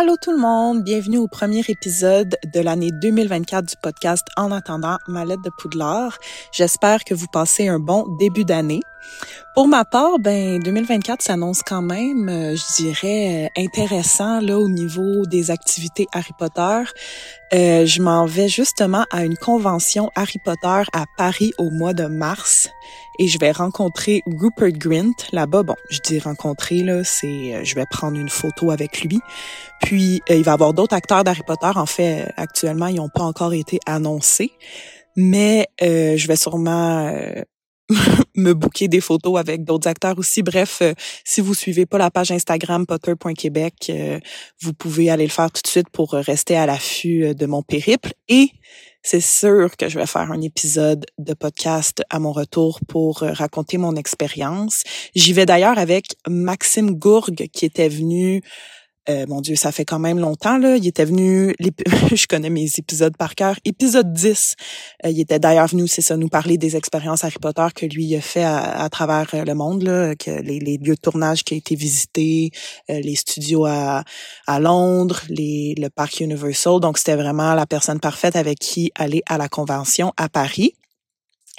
Allô tout le monde, bienvenue au premier épisode de l'année 2024 du podcast En attendant ma lettre de Poudlard. J'espère que vous passez un bon début d'année. Pour ma part, ben 2024 s'annonce quand même, euh, je dirais, euh, intéressant là au niveau des activités Harry Potter. Euh, je m'en vais justement à une convention Harry Potter à Paris au mois de mars et je vais rencontrer Rupert Grint là-bas. Bon, je dis rencontrer là, c'est je vais prendre une photo avec lui. Puis il va y avoir d'autres acteurs d'Harry Potter. En fait, actuellement, ils n'ont pas encore été annoncés, mais je vais sûrement me bouquer des photos avec d'autres acteurs aussi. Bref, euh, si vous suivez pas la page Instagram potter.québec, euh, vous pouvez aller le faire tout de suite pour rester à l'affût euh, de mon périple. Et c'est sûr que je vais faire un épisode de podcast à mon retour pour raconter mon expérience. J'y vais d'ailleurs avec Maxime Gourgue qui était venu euh, mon Dieu, ça fait quand même longtemps, là. Il était venu, je connais mes épisodes par cœur. Épisode 10, euh, il était d'ailleurs venu, c'est ça, nous parler des expériences Harry Potter que lui a fait à, travers euh, le monde, là, que les, lieux de tournage qui a été visités, les studios à, Londres, le parc Universal. Donc, c'était vraiment la personne parfaite avec qui aller à la convention à Paris.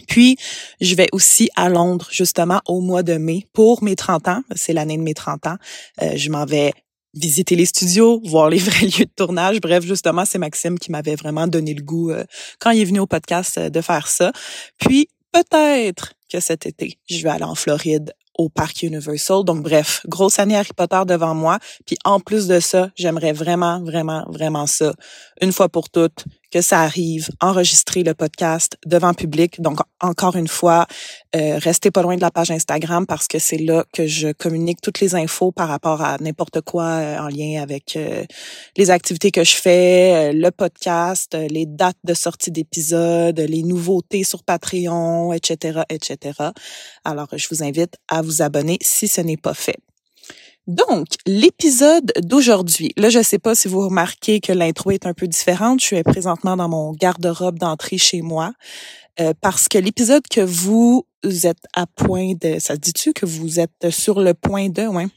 Puis, je vais aussi à Londres, justement, au mois de mai pour mes 30 ans. C'est l'année de mes 30 ans. je m'en vais visiter les studios, voir les vrais lieux de tournage. Bref, justement, c'est Maxime qui m'avait vraiment donné le goût euh, quand il est venu au podcast euh, de faire ça. Puis peut-être que cet été, je vais aller en Floride au parc Universal. Donc bref, grosse année Harry Potter devant moi. Puis en plus de ça, j'aimerais vraiment, vraiment, vraiment ça, une fois pour toutes, que ça arrive, enregistrer le podcast devant public. Donc, encore une fois, euh, restez pas loin de la page Instagram parce que c'est là que je communique toutes les infos par rapport à n'importe quoi euh, en lien avec euh, les activités que je fais, le podcast, les dates de sortie d'épisodes, les nouveautés sur Patreon, etc., etc. Alors, je vous invite à vous abonner si ce n'est pas fait. Donc, l'épisode d'aujourd'hui, là, je sais pas si vous remarquez que l'intro est un peu différente. Je suis présentement dans mon garde-robe d'entrée chez moi. Euh, parce que l'épisode que vous êtes à point de, ça se dit-tu que vous êtes sur le point de, ouais.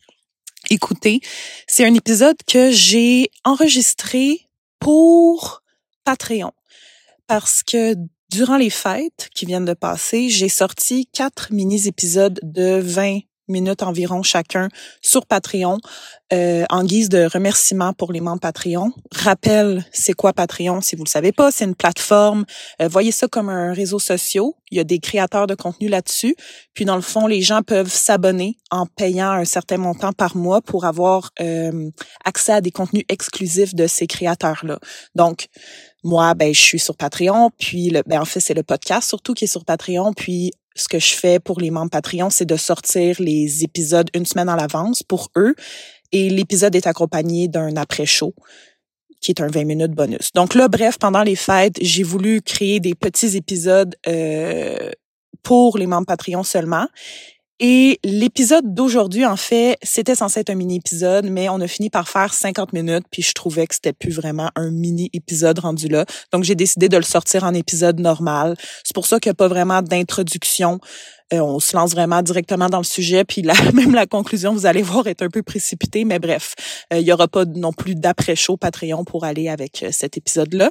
Écoutez, c'est un épisode que j'ai enregistré pour Patreon. Parce que durant les fêtes qui viennent de passer, j'ai sorti quatre mini-épisodes de 20 minutes environ chacun sur Patreon euh, en guise de remerciement pour les membres Patreon. Rappel, c'est quoi Patreon si vous le savez pas, c'est une plateforme. Euh, voyez ça comme un réseau social. Il y a des créateurs de contenu là-dessus. Puis dans le fond, les gens peuvent s'abonner en payant un certain montant par mois pour avoir euh, accès à des contenus exclusifs de ces créateurs-là. Donc moi, ben, je suis sur Patreon, puis le, ben, en fait, c'est le podcast surtout qui est sur Patreon, puis ce que je fais pour les membres Patreon, c'est de sortir les épisodes une semaine à l'avance pour eux. Et l'épisode est accompagné d'un après-show qui est un 20 minutes bonus. Donc là, bref, pendant les fêtes, j'ai voulu créer des petits épisodes euh, pour les membres Patreon seulement. Et l'épisode d'aujourd'hui, en fait, c'était censé être un mini-épisode, mais on a fini par faire 50 minutes, puis je trouvais que c'était plus vraiment un mini-épisode rendu là. Donc, j'ai décidé de le sortir en épisode normal. C'est pour ça qu'il n'y a pas vraiment d'introduction. Euh, on se lance vraiment directement dans le sujet, puis là, même la conclusion, vous allez voir, est un peu précipitée, mais bref, euh, il y aura pas non plus d'après-show Patreon pour aller avec euh, cet épisode-là.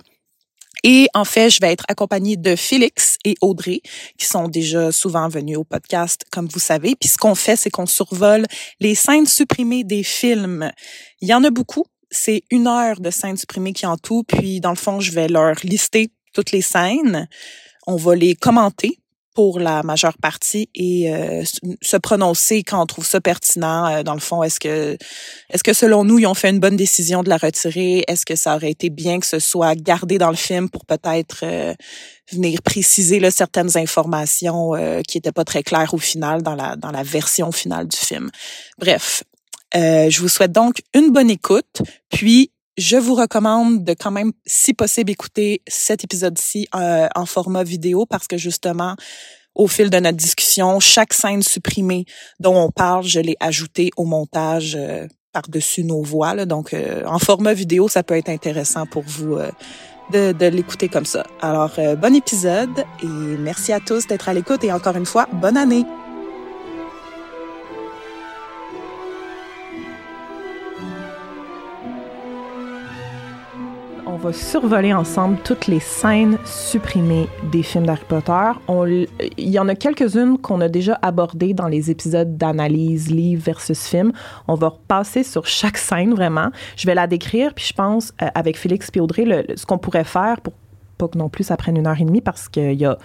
Et en fait, je vais être accompagnée de Félix et Audrey, qui sont déjà souvent venus au podcast, comme vous savez. Puis ce qu'on fait, c'est qu'on survole les scènes supprimées des films. Il y en a beaucoup. C'est une heure de scènes supprimées qui en tout. Puis dans le fond, je vais leur lister toutes les scènes. On va les commenter pour la majeure partie et euh, se prononcer quand on trouve ça pertinent. Euh, dans le fond, est-ce que est-ce que selon nous, ils ont fait une bonne décision de la retirer? Est-ce que ça aurait été bien que ce soit gardé dans le film pour peut-être euh, venir préciser là, certaines informations qui étaient pas très claires au final dans la dans la version finale du film? Bref, je vous souhaite donc une bonne écoute, puis je vous recommande de quand même, si possible, écouter cet épisode-ci euh, en format vidéo parce que justement, au fil de notre discussion, chaque scène supprimée dont on parle, je l'ai ajoutée au montage euh, par-dessus nos voix. Donc, euh, en format vidéo, ça peut être intéressant pour vous de, de l'écouter comme ça. Alors, bon épisode et merci à tous d'être à l'écoute et encore une fois, bonne année! Va survoler ensemble toutes les scènes supprimées des films d'Harry Potter. On, il y en a quelques-unes qu'on a déjà abordées dans les épisodes d'analyse livre versus film. On va repasser sur chaque scène vraiment. Je vais la décrire, puis je pense euh, avec Félix et Audrey, ce qu'on pourrait faire pour pas que non plus ça prenne une heure et demie parce qu'il y a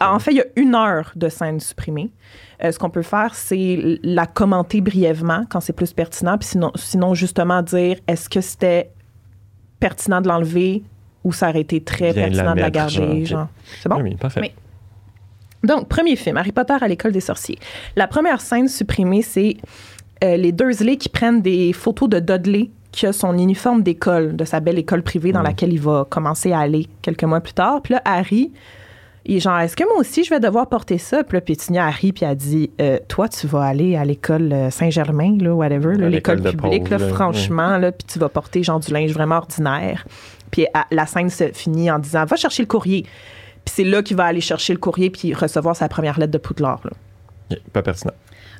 en, fait, il y a une heure de scène supprimée. Euh, ce qu'on peut faire, c'est la commenter brièvement quand c'est plus pertinent, puis sinon, sinon justement dire est-ce que c'était pertinent de l'enlever ou ça aurait été très pertinent de la garder. Genre. C'est bon? Oui, parfait. Donc, premier film, Harry Potter à l'école des sorciers. La première scène supprimée, c'est euh, les Dursley qui prennent des photos de Dudley qui a son uniforme d'école, de sa belle école privée dans mm. laquelle il va commencer à aller quelques mois plus tard. Puis là, Harry et genre, est-ce que moi aussi, je vais devoir porter ça? Puis là, Pétunia a ri, puis a dit, euh, toi, tu vas aller à l'école euh, Saint-Germain, là, whatever, l'école publique, là, franchement, là, puis tu vas porter, genre, du linge vraiment ordinaire. Puis la scène se finit en disant, va chercher le courrier. Puis c'est là qu'il va aller chercher le courrier, puis recevoir sa première lettre de Poudlard, là. Pas pertinent.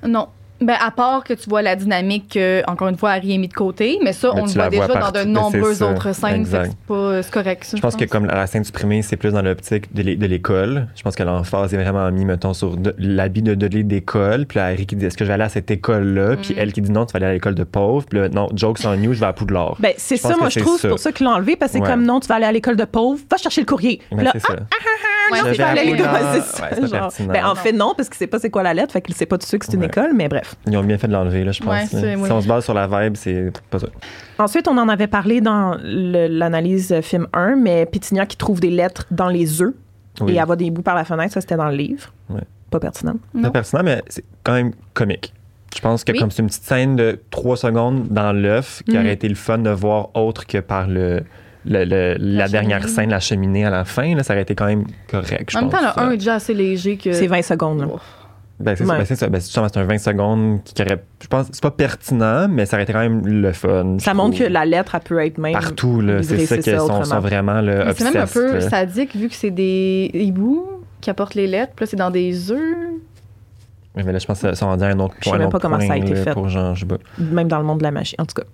Non, ben, à part que tu vois la dynamique que, encore une fois, Harry est mis de côté, mais ça, on le voit déjà dans de ben, nombreuses autres scènes. C'est correct. je, pense, que comme la scène supprimée, c'est plus dans l'optique de l'école. Je pense que l'emphase est vraiment mis, mettons, sur l'habit de Dudley d'école. Puis Harry qui dit Est-ce que je vais aller à cette école-là? Puis mm. elle qui dit Non, tu vas aller à l'école de pauvre. Puis là, non, jokes on you, je vais à Poudlard. Ben, c'est ça, moi, je trouve. C'est pour ça qu'ils l'ont enlevé, parce que c'est comme Non, tu vas aller à l'école de pauvre, va chercher le courrier. Ben, c'est ça. Ah, ah, ben, en fait, non, parce qu'il sait pas c'est quoi la lettre, fait qu'il sait pas tout de suite que c'est une école, mais bref. Ils ont bien fait de l'enlever, là, je pense. Si on se base sur la vibe, c'est pas ça. Ensuite, on en avait parlé dans l'analyse film 1, mais Pétinia qui trouve des lettres dans les œufs et avoir des bouts par la fenêtre, ça c'était dans le livre. Pas pertinent. Pas pertinent, mais c'est quand même comique. Je pense que comme c'est une petite scène de 3 secondes dans l'œuf qui mhm. aurait été le fun de voir autre que par le la, dernière scène, la cheminée à la fin, là, ça aurait été quand même correct. Je en même temps, le 1 est déjà assez léger que. C'est 20 secondes. Ben, c'est ben, ça. Ben, c'est un 20 secondes qui aurait. Je pense c'est pas pertinent, mais ça aurait été quand même le fun. Ça montre que la lettre, elle peut être même. Partout, là. C'est ça qu'ils sont, sont, vraiment le C'est même un peu sadique vu que c'est des hiboux qui apportent les lettres. Puis là, c'est dans des œufs. Oui, mais là, je pense que ça en dit un autre point. Je sais même pas comment ça a été fait. Pour genre, je sais pas. Même dans le monde de la magie, en tout cas.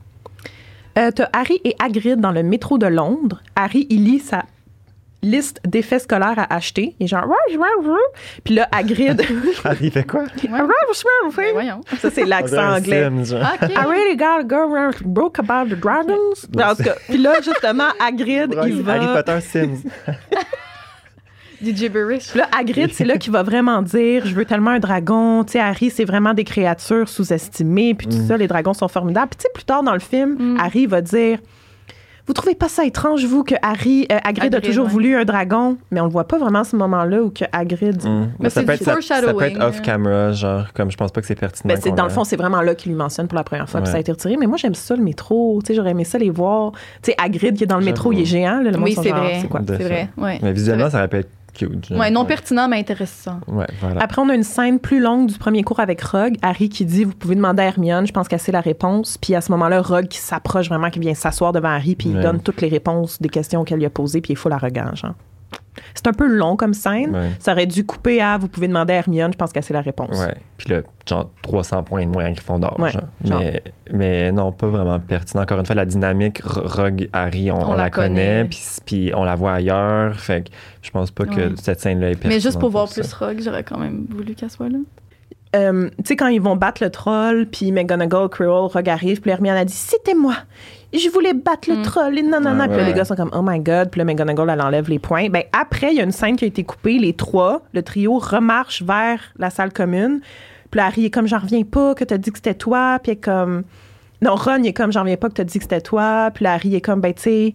Euh, t'as Harry et Hagrid dans le métro de Londres. Harry, il lit sa liste d'effets scolaires à acheter. Il est genre... Puis là, Hagrid... Harry fait quoi? Voyons. Ça, c'est l'accent anglais. I really gotta go around broke about the dragons. Puis là, justement, Hagrid, il va... Harry Potter Sims. Du gibberish. Là, Hagrid, c'est là qu'il va vraiment dire Je veux tellement un dragon. Tu sais, Harry, c'est vraiment des créatures sous-estimées. Puis tout mm. ça, les dragons sont formidables. Puis tu sais, plus tard dans le film, mm. Harry va dire vous trouvez pas ça étrange, vous, que Harry, euh, Hagrid, a toujours voulu un dragon, mais on le voit pas vraiment à ce moment-là où que Hagrid. Mm. Mais ça, peut être, ça, ça, peut être off camera, genre comme je pense pas que c'est pertinent. Ben, dans le fond, c'est vraiment là qu'il lui mentionne pour la première fois, que ça a été retiré. Mais moi, j'aime ça le métro. Tu sais, j'aurais aimé ça les voir. Tu sais, Hagrid qui est dans le métro, il est géant. le oui, c'est vrai. C'est vrai. Mais visuellement, ça aurait Ouais, non pertinent, mais intéressant. Après, on a une scène plus longue du premier cours avec Rogue. Harry qui dit Vous pouvez demander à Hermione, je pense qu'elle sait la réponse. Puis à ce moment-là, Rogue qui s'approche vraiment, qui vient s'asseoir devant Harry, puis il donne toutes les réponses des questions qu'elle lui a posées, puis il faut la regarder. C'est un peu long comme scène. Ça aurait dû couper à vous pouvez demander à Hermione, je pense que c'est la réponse. Ouais. Puis là, genre 300 points de moins à Gryffondor. Ouais, mais, mais non, pas vraiment pertinent. Encore une fois, la dynamique Rogue Harry, on, la, connaît, puis, on la voit ailleurs. Fait que je pense pas que cette scène-là est pertinente. Mais juste pour voir plus Rogue, j'aurais quand même voulu qu'elle soit là. Euh, tu sais, quand ils vont battre le troll, puis McGonagall, Quirrell, Rogue arrive, puis Hermione a dit C'était moi je voulais battre le mm. troll et non, non, non. puis les gars sont comme, oh my god. Puis là, McGonagall, elle enlève les points. Ben, après, il y a une scène qui a été coupée. Les trois, le trio, remarche vers la salle commune. Puis là, Harry est comme, j'en reviens pas que t'as dit que c'était toi. Puis comme, non, Ron, il est comme, j'en reviens pas que t'as dit que c'était toi. Puis là, Harry est comme, ben, tu sais,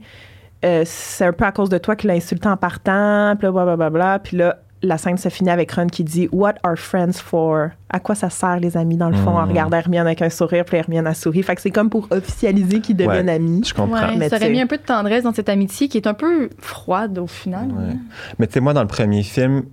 euh, c'est un peu à cause de toi qu'il a insulté en partant. Puis là, blablabla. Puis là, la scène se finit avec Ron qui dit What are friends for? À quoi ça sert, les amis, dans le fond, en hmm. regardant Hermione avec un sourire, puis Hermione a souri. Fait que c'est comme pour officialiser qu'ils deviennent amis. Je comprends. ça aurait mis un peu de tendresse dans cette amitié qui est un peu froide au final. Mais tu sais, moi, dans le premier film,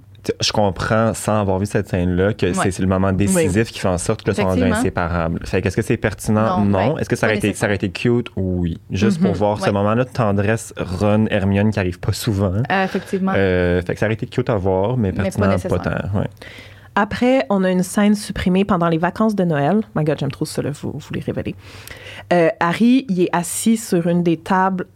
je comprends, sans avoir vu cette scène-là, que c'est le moment décisif qui fait en sorte que le sont rendus inséparables. Fait qu'est-ce que c'est pertinent? Non. Est-ce que ça aurait, été, ça aurait été cute? Oui. Juste pour mhm. voir ce moment-là de tendresse Ron, Hermione, qui arrive pas souvent. Euh, effectivement. Euh, fait que ça aurait été cute à voir, mais pertinent, pas, tant. Après, on a une scène supprimée pendant les vacances de Noël. My God, j'aime trop ça, là, vous, vous les révéler. Euh, Harry, il est assis sur une des tables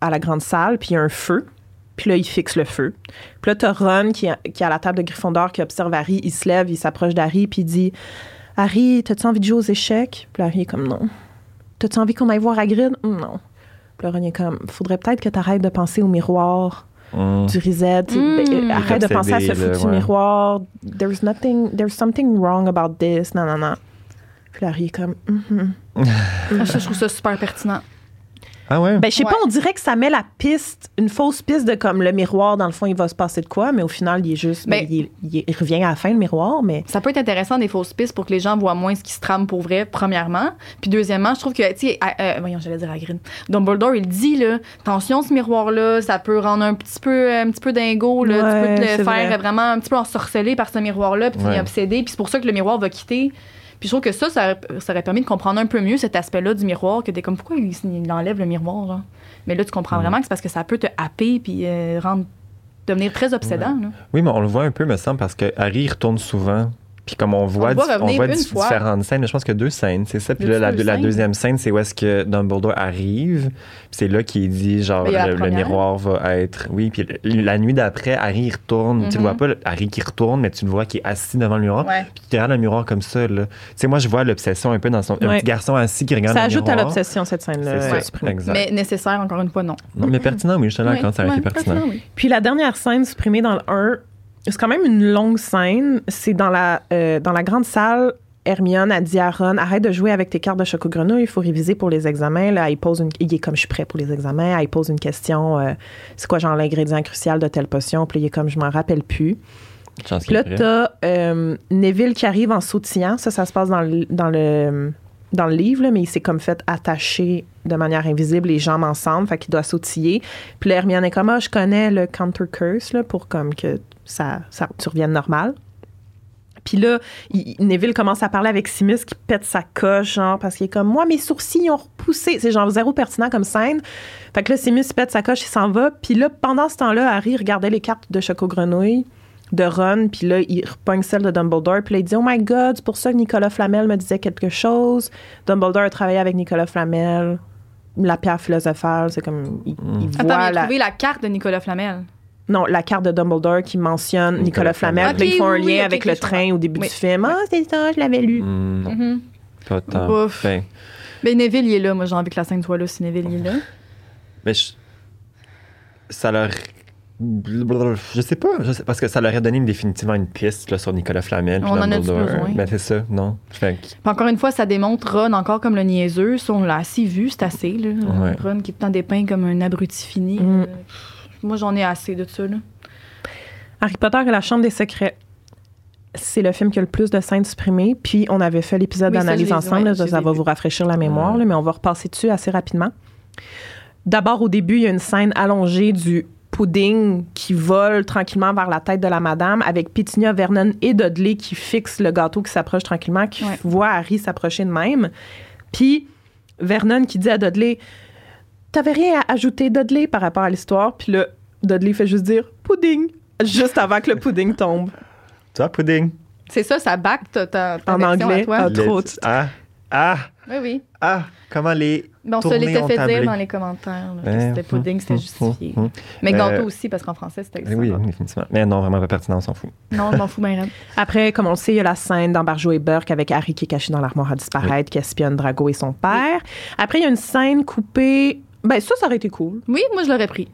à la grande salle, puis il y a un feu. Puis là, il fixe le feu. Puis là, t'as Ron qui, qui est à la table de Gryffondor qui observe Harry. Il se lève, il s'approche d'Harry, puis il dit Harry, t'as-tu envie de jouer aux échecs Puis Harry est comme non. T'as-tu envie qu'on aille voir Hagrid Non. Puis là, Ron est comme Faudrait peut-être que t'arrêtes de penser au miroir. Mmh. du reset. Mmh. Arrête de penser à ce foutu miroir. There's nothing, there's something wrong about this. Non, non, non. Puis Harry est comme. Mm je trouve ça super pertinent. Ah ouais? Ben, je sais pas, on dirait que ça met la piste, une fausse piste de comme le miroir, dans le fond, il va se passer de quoi, mais au final, il est juste. Ben, ben, il, revient à la fin, le miroir, mais. Ça peut être intéressant, des fausses pistes, pour que les gens voient moins ce qui se trame pour vrai, premièrement. Puis deuxièmement, je trouve que, tu sais, euh, voyons, j'allais dire à Green. Dumbledore, il dit, là, attention, ce miroir-là, ça peut rendre un petit peu, un petit peu dingo, là. tu peux te le faire vraiment un petit peu ensorceler par ce miroir-là, puis ouais. obsédé. Puis c'est pour ça que le miroir va quitter puis je trouve que ça, ça, aurait permis de comprendre un peu mieux cet aspect-là du miroir, que t'es comme, pourquoi il, enlève le miroir, Mais là, tu comprends vraiment que c'est parce que ça peut te happer puis euh, rendre devenir très obsédant. Oui, mais on le voit un peu, me semble, parce que Harry il retourne souvent puis comme on voit, on voit, différentes scènes, je pense que deux scènes, c'est ça. Puis là, la, la, deuxième scène, c'est où est-ce que Dumbledore arrive. c'est là qu'il dit, genre, le, miroir va être. Oui, puis la nuit d'après, Harry il retourne. Tu ne vois mm-hmm. pas Harry qui retourne, mais tu le vois qui est assis devant le miroir. Puis tu regardes le miroir comme ça. Tu sais, moi, je vois l'obsession un peu dans son. Un petit garçon assis qui regarde ça le miroir. Ça ajoute à l'obsession, cette scène-là. Mais nécessaire, encore une fois, non. Non, mais pertinent, oui, je suis quand ça a été pertinent. Puis la dernière scène supprimée dans le 1, c'est quand même une longue scène. C'est dans la, euh, dans la grande salle. Hermione a dit à Ron arrête de jouer avec tes cartes de choco grenouille, il faut réviser pour les examens. Là, il pose une, il est comme je suis prêt pour les examens. il pose une question euh, c'est quoi genre l'ingrédient crucial de telle potion? Puis il est comme je m'en rappelle plus. Puis là, t'as euh, Neville qui arrive en sautillant. Ça, ça se passe dans le, dans le, dans le livre, mais il s'est comme fait attacher de manière invisible les jambes ensemble, fait qu'il doit sautiller. Puis là, Hermione est comme, ah, je connais le counter curse, pour comme que ça, ça tu normal. Puis là, Neville commence à parler avec Simus qui pète sa coche, genre, parce qu'il est comme, moi, mes sourcils ont repoussé. C'est genre zéro pertinent comme scène. Fait que là, Simus pète sa coche, il s'en va. Puis là, pendant ce temps-là, Harry regardait les cartes de Choco Grenouille de Ron, puis là, il repogne celle de Dumbledore, puis là, il dit « Oh my God, c'est pour ça que Nicolas Flamel me disait quelque chose. Dumbledore a travaillé avec Nicolas Flamel. La pierre philosophale, c'est comme... Il, il Attends, voit il a trouvé la carte de Nicolas Flamel. Non, la carte de Dumbledore qui mentionne Nicolas, Flamel. puis ils font un lien avec le train au début du film. Ah, c'est ça, je l'avais lu. Mm. Pas tant. Ben. Mais Neville, il est là. Moi, j'ai envie que la scène soit là si Neville il est là. Mais ça leur. Je sais pas, je sais, parce que ça leur a donné définitivement une piste là, sur Nicolas Flamel. On en a besoin. Ben, c'est ça, non? encore une fois, ça démontre Ron encore comme le niaiseux. on l'a assez vu, c'est assez. Là. Ron qui est tout dépeint comme un abruti fini. Mm. Moi, j'en ai assez de ça. Là. Harry Potter et la Chambre des secrets. C'est le film qui a le plus de scènes supprimées. Puis, on avait fait l'épisode d'analyse ensemble. ça, va vous rafraîchir la mémoire, mais on va repasser dessus assez rapidement. D'abord, au début, il y a une scène allongée du pudding qui vole tranquillement vers la tête de la madame avec Pétunia, Vernon et Dudley qui fixent le gâteau qui s'approche tranquillement, qui voit Harry s'approcher de même. Puis Vernon qui dit à Dudley T'avais rien à ajouter, Dudley, par rapport à l'histoire. Puis là, Dudley fait juste dire pudding, juste avant que le pudding tombe. Tu vois, pudding. C'est ça, ça back ta, En anglais, à toi. trop. Ah, ah. Oui, oui. Ah, comment les. Mais on se l'était fait dire dans les commentaires. que c'était pudding, c'était justifié. Mais gâteau euh, aussi, parce qu'en français, c'était Oui, oui, définitivement. Mais non, vraiment pas pertinent, on s'en fout. Non, on s'en fout bien. Après, comme on le sait, il y a la scène dans Barjo et Burke avec Harry qui est caché dans l'armoire à disparaître, qui espionne Drago et son père. Après, il y a une scène coupée ben, ça, ça aurait été cool. Oui, moi, je l'aurais pris.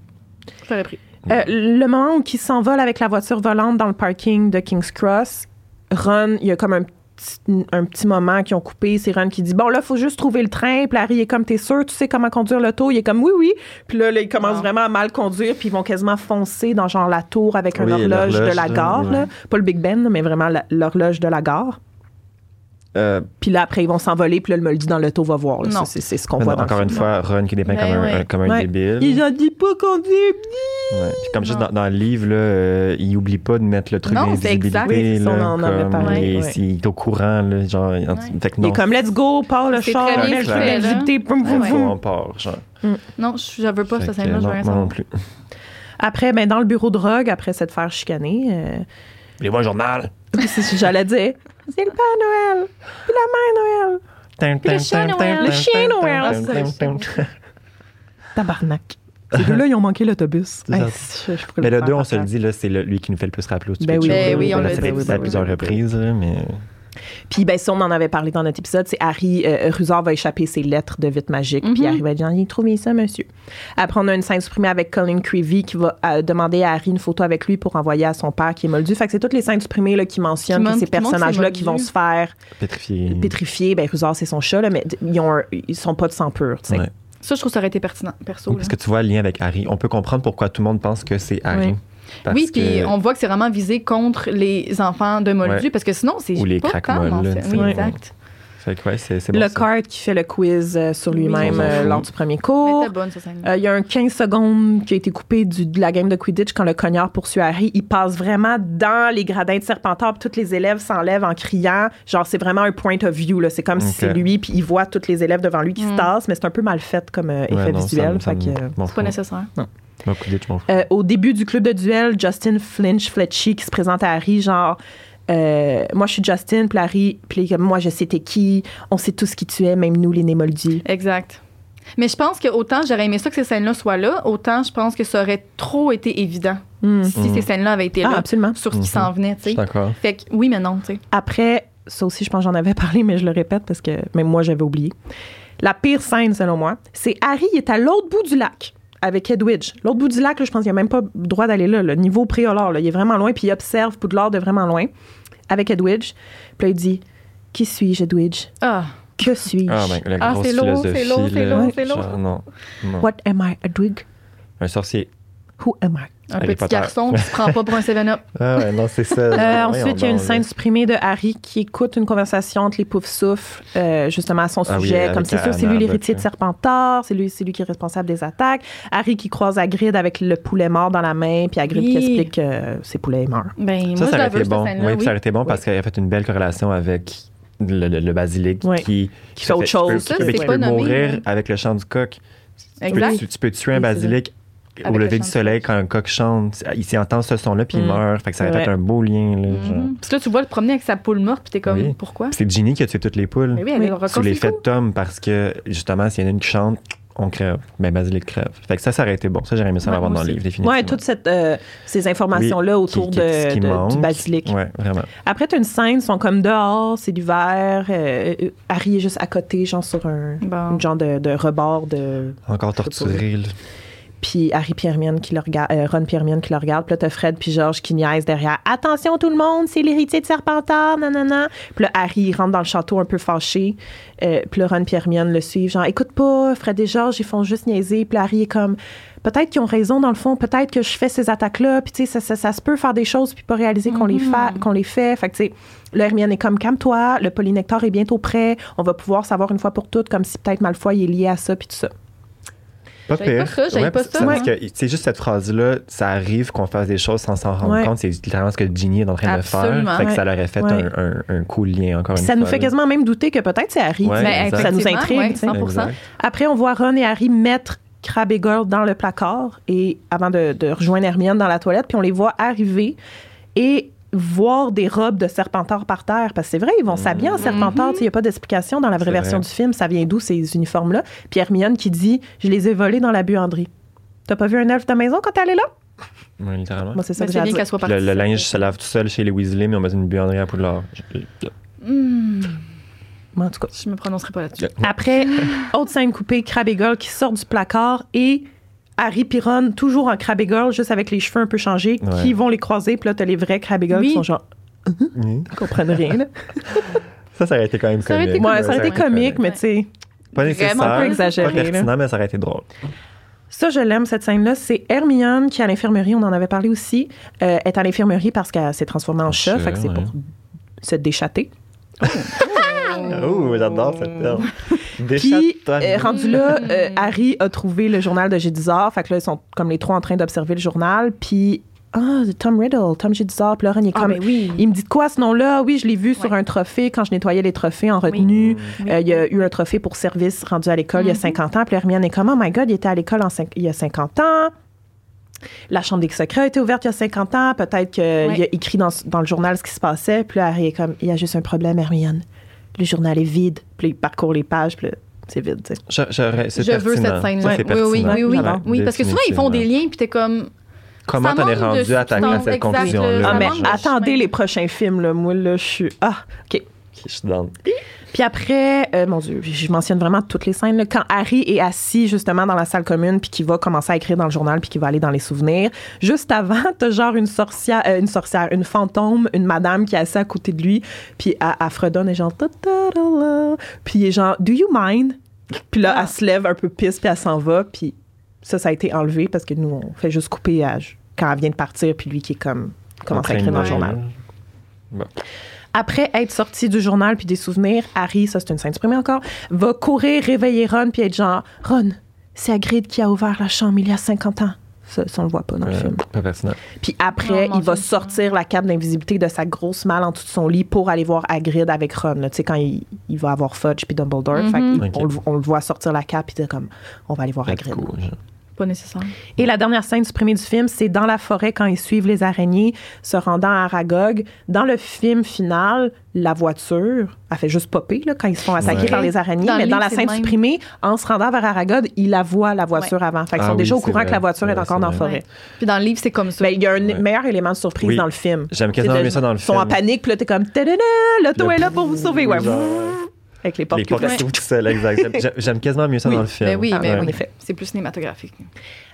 Je l'aurais pris. Euh, le moment où il s'envole avec la voiture volante dans le parking de King's Cross, Ron, il y a comme un petit, un petit moment qui ont coupé. C'est Ron qui dit Bon, là, il faut juste trouver le train. Puis Harry est comme T'es sûr, tu sais comment conduire l'auto? Il est comme Oui, oui. Puis là, là il commence ah. vraiment à mal conduire. Puis ils vont quasiment foncer dans genre la tour avec une horloge de la gare. Pas le Big Ben, mais vraiment l'horloge de la gare. Euh, puis là, après, ils vont s'envoler, puis là, le me le dit dans l'auto, va voir. C'est, ce qu'on voit. encore une fois, Ron qui dépeint comme, un, comme un débile. Il en dit pas qu'on dit. Ouais. Puis comme juste dans, dans, le livre, là, euh, il oublie pas de mettre le truc d'invisibilité. Non, c'est on en avait parlé. Il est au courant. Là, genre, fait que non. Il est comme, let's go, part le char, l'invisibilité. On part, genre. Non, je veux pas cette scène-là, je veux rien Non plus. Après, ben, dans le bureau de drogue, après s'être faire chicaner. Euh, les bons journal. C'est ce que j'allais dire. C'est le Père Noël. Puis la Mère Noël. Puis le chien Noël. Le chien Noël. Tabarnak. Ces deux-là, ils ont manqué l'autobus. mais le 2, on se le dit, là, c'est lui qui nous fait le plus rappeler au ben oui, ben oui, on l'a dit à plusieurs reprises, mais... Puis, ben, si on en avait parlé dans notre épisode, c'est Harry euh, va échapper ses lettres de vite magique. Puis, Harry va dire Il trouvé ça, monsieur. Après, on a une scène supprimée avec Colin Creevy qui va euh, demander à Harry une photo avec lui pour envoyer à son père qui est moldu. Fait que c'est toutes les scènes supprimées là, qui mentionnent que ces personnages-là qui vont se faire pétrifier. Pétrifier. Ben, Rusard, c'est son chat, là, mais ils, ont ils sont pas de sang pur. Ça, je trouve que ça aurait été pertinent, perso. Parce que tu vois le lien avec Harry. On peut comprendre pourquoi tout le monde pense que c'est Harry oui, puis on voit que c'est vraiment visé contre les enfants de Moldu, parce que sinon, c'est Ou les pas en fait. Oui, exact. le card qui fait le quiz euh, sur lui-même euh, lors du premier cours. Euh, il y a un 15 secondes qui a été coupé du, de la game de Quidditch quand le cognard poursuit Harry. Il passe vraiment dans les gradins de Serpentard, puis tous les élèves s'enlèvent en criant. Genre, c'est vraiment un point of view. C'est comme si c'est lui, puis il voit tous les élèves devant lui qui se mm. tassent, mais c'est un peu mal fait comme effet visuel. c'est pas nécessaire. Non. Euh, au début du club de duel, Justin Flinch Fletchy qui se présente à Harry, genre. Euh, moi, je suis Justin, puis Harry, puis moi, je sais t'es qui, on sait tous qui tu es, même nous, les Némoldus. Exact. Mais je pense que autant j'aurais aimé ça que ces scènes-là soient là, autant je pense que ça aurait trop été évident hmm. si ces hmm. scènes-là avaient été ah, là sur ce qui s'en venait, tu sais. D'accord. Fait que oui, mais non, tu sais. Après, ça aussi, je pense que j'en avais parlé, mais je le répète parce que même moi, j'avais oublié. La pire scène, selon moi, c'est Harry est à l'autre bout du lac avec Edwidge. L'autre bout du lac, je pense qu'il n'y a même pas le droit d'aller là. Le niveau préolard, il est vraiment loin, puis il observe Poudlard de vraiment loin avec Edwidge. Puis là, il dit Qui suis-je, Edwidge? Ah. Que suis-je? Ah, ben, la ah, c'est lourd, c'est lourd, c'est lourd, c'est lourd. Non, non. What am I, Edwidge Un sorcier. Who am I? Un petit garçon qui se prend pas pour un 7-up. Ah ouais, non, c'est ça. Euh, ensuite, il y a une scène supprimée de Harry qui écoute une conversation entre les poufs souffles, euh, justement à son ah sujet. comme c'est sûr, c'est lui l'héritier de Serpentard, c'est lui, c'est lui qui est responsable des attaques. Harry qui croise Hagrid avec le poulet mort dans la main, puis Hagrid qui explique que ses poulets meurent. Ben, ça, moi, ça aurait été bon. Oui, ça aurait été bon parce qu'il a fait une belle corrélation avec le, basilic qui, qui fait autre chose. Qui, peut mourir avec le chant du coq. Exact. Tu, peux, tuer un basilic au lever du soleil, quand un coq chante, il s'y entend ce son-là, puis il mm. meurt. Fait que ça aurait fait un beau lien. Là, mm-hmm. Puis là, tu vois le promener avec sa poule morte, puis t'es comme, pourquoi? C'est Ginny qui a tué toutes les poules. Mais oui, elle oui. Tu les fait Tom parce que, justement, s'il y en a une qui chante, on crève. Mais ben, Basilic crève. Fait que ça, ça aurait été bon. Ça, j'aurais aimé ça avoir dans le livre, définitivement. Ouais, toutes cette, euh, ces informations-là autour de, du basilic. Ouais, vraiment. Après, tu as une scène, ils sont comme dehors, c'est l'hiver. Euh, Harry est juste à côté, genre sur un, genre de, de rebord de. Encore torturé, là puis Harry Pierre qui le regarde, euh, Ron Pierre qui le regarde, puis là t'as Fred puis George qui niaise derrière. Attention tout le monde, c'est l'héritier de Serpentard, nanana. Puis là Harry il rentre dans le château un peu fâché, euh, puis là Ron Pierre le suit, genre écoute pas, Fred et George ils font juste niaiser, puis Harry est comme peut-être qu'ils ont raison dans le fond, peut-être que je fais ces attaques-là, puis tu sais, ça, ça, se peut faire des choses puis pas réaliser qu'on les fait, mm-hmm. qu'on les fait. Fait que tu sais, le Hermione est comme calme-toi, le polynectar est bientôt prêt, on va pouvoir savoir une fois pour toutes comme si peut-être Malfoy est lié à ça puis tout ça. Pas pire. Pas ça, j'avais pas ça. Parce que c'est juste cette phrase-là, ça arrive qu'on fasse des choses sans s'en rendre compte. C'est littéralement ce que Ginny est en train de faire. Fait que ça leur aurait fait un, un, un, cool lien encore une ça fois. Ça nous fait quasiment même douter que peut-être c'est Harry. Mais ça nous intrigue. 100%. Après, on voit Ron et Harry mettre Crabbe et Girl dans le placard et avant de, de rejoindre Hermione dans la toilette, puis on les voit arriver et voir des robes de Serpentard par terre. Parce que c'est vrai, ils vont s'habiller en mm-hmm. Serpentard. Il n'y a pas d'explication dans la vraie version du film. Ça vient d'où ces uniformes-là? Puis Hermione qui dit Je les ai volés dans la buanderie. T'as pas vu un elfe de maison quand t'es allé là? Oui, littéralement. Moi, c'est ça que bien qu'elle soit partie. Le, linge se lave tout seul chez les Weasley, mais on met une buanderie à Poudlard. Mm. en tout cas. Je me prononcerai pas là-dessus. Après, autre scène coupée, Crabbe et qui sort du placard et Harry Piron, toujours en Crabbe Girl, juste avec les cheveux un peu changés, qui vont les croiser. Puis là, t'as les vrais Crabbe Girl qui sont genre. Ils comprennent rien. ça, ça aurait été quand même ça comique. Été ça aurait été comique, mais tu sais. Pas nécessaire. Vraiment un peu exagéré. Pas pertinent, mais ça aurait été drôle. Ça, je l'aime, cette scène-là. C'est Hermione qui, à l'infirmerie, on en avait parlé aussi, euh, est à l'infirmerie parce qu'elle s'est transformée en chat. Fait que c'est pour se déchatter. Oh, j'adore cette terme. Puis, euh, rendu là, euh, Harry a trouvé le journal de Gédizard. Fait que là, ils sont comme les trois en train d'observer le journal. Puis, ah, Tom Riddle, Tom Gédizard. Puis là, il est ah, comme. Oui. Il me dit de quoi ce nom-là? Oui, je l'ai vu sur un trophée quand je nettoyais les trophées en retenue. Euh, il y a eu un trophée pour service rendu à l'école il y a 50 mm-hmm. ans. Puis Hermione est comme, oh my God, il était à l'école il y a 50 ans. La chambre des secrets a été ouverte il y a 50 ans. Peut-être qu'il a écrit dans, dans, le journal ce qui se passait. Puis là, Harry est comme, il y a juste un problème, Hermione le journal est vide. Puis il parcourt les pages. Puis c'est vide. Je, je, je veux cette scène-là. Oui, oui, oui, oui, parce que souvent, ils font des liens, puis t'es comme. Comment t'en es rendu à, ta, à cette conclusion-là? Ah, mais attendez les prochains films, là. Moi, là, je suis. Ah, OK. Je suis dans. Puis après, euh, mon Dieu, je mentionne vraiment toutes les scènes. Là. Quand Harry est assis justement dans la salle commune, puis qu'il va commencer à écrire dans le journal, puis qu'il va aller dans les souvenirs, juste avant, t'as genre une sorcière, euh, une sorcière, une fantôme, une madame qui est assise à côté de lui, puis elle, elle fredonne et genre, puis il est genre, do you mind? Puis là, elle se lève un peu pisse, puis elle s'en va, puis ça, ça a été enlevé parce que nous, on fait juste couper quand elle vient de partir, puis lui qui est comme, commence à écrire dans le journal. Après être sorti du journal puis des souvenirs, Harry, ça c'est une scène supprimée encore, va courir réveiller Ron puis être genre Ron, c'est Hagrid qui a ouvert la chambre il y a 50 ans. Ça, ça on le voit pas dans le euh, film. Pas. Puis après, il va sortir la cape d'invisibilité de sa grosse malle en dessous de son lit pour aller voir Hagrid avec Ron. Tu sais, quand il, va avoir Fudge puis Dumbledore. Mm-hmm. on, le voit sortir la cape puis comme, on va aller voir Hagrid nécessaire. Et la dernière scène supprimée du film, c'est dans la forêt quand ils suivent les araignées se rendant à Aragog. Dans le film final, la voiture a fait juste popper là, quand ils se font attaquer par les araignées. mais dans la scène supprimée, en se rendant vers Aragog, ils la voient, la voiture avant. Fait ils ah sont déjà au courant que la voiture est encore dans la forêt. Puis dans le livre, c'est comme ça. Ben, il y a un meilleur élément de surprise dans le film. J'aime quasiment mieux ça dans le film. Ils sont en panique, puis là, t'es comme, l'auto est là pour vous sauver. Ouais. Avec les portes, les J'aime quasiment mieux ça dans le film. Ben oui, mais en effet. C'est plus cinématographique.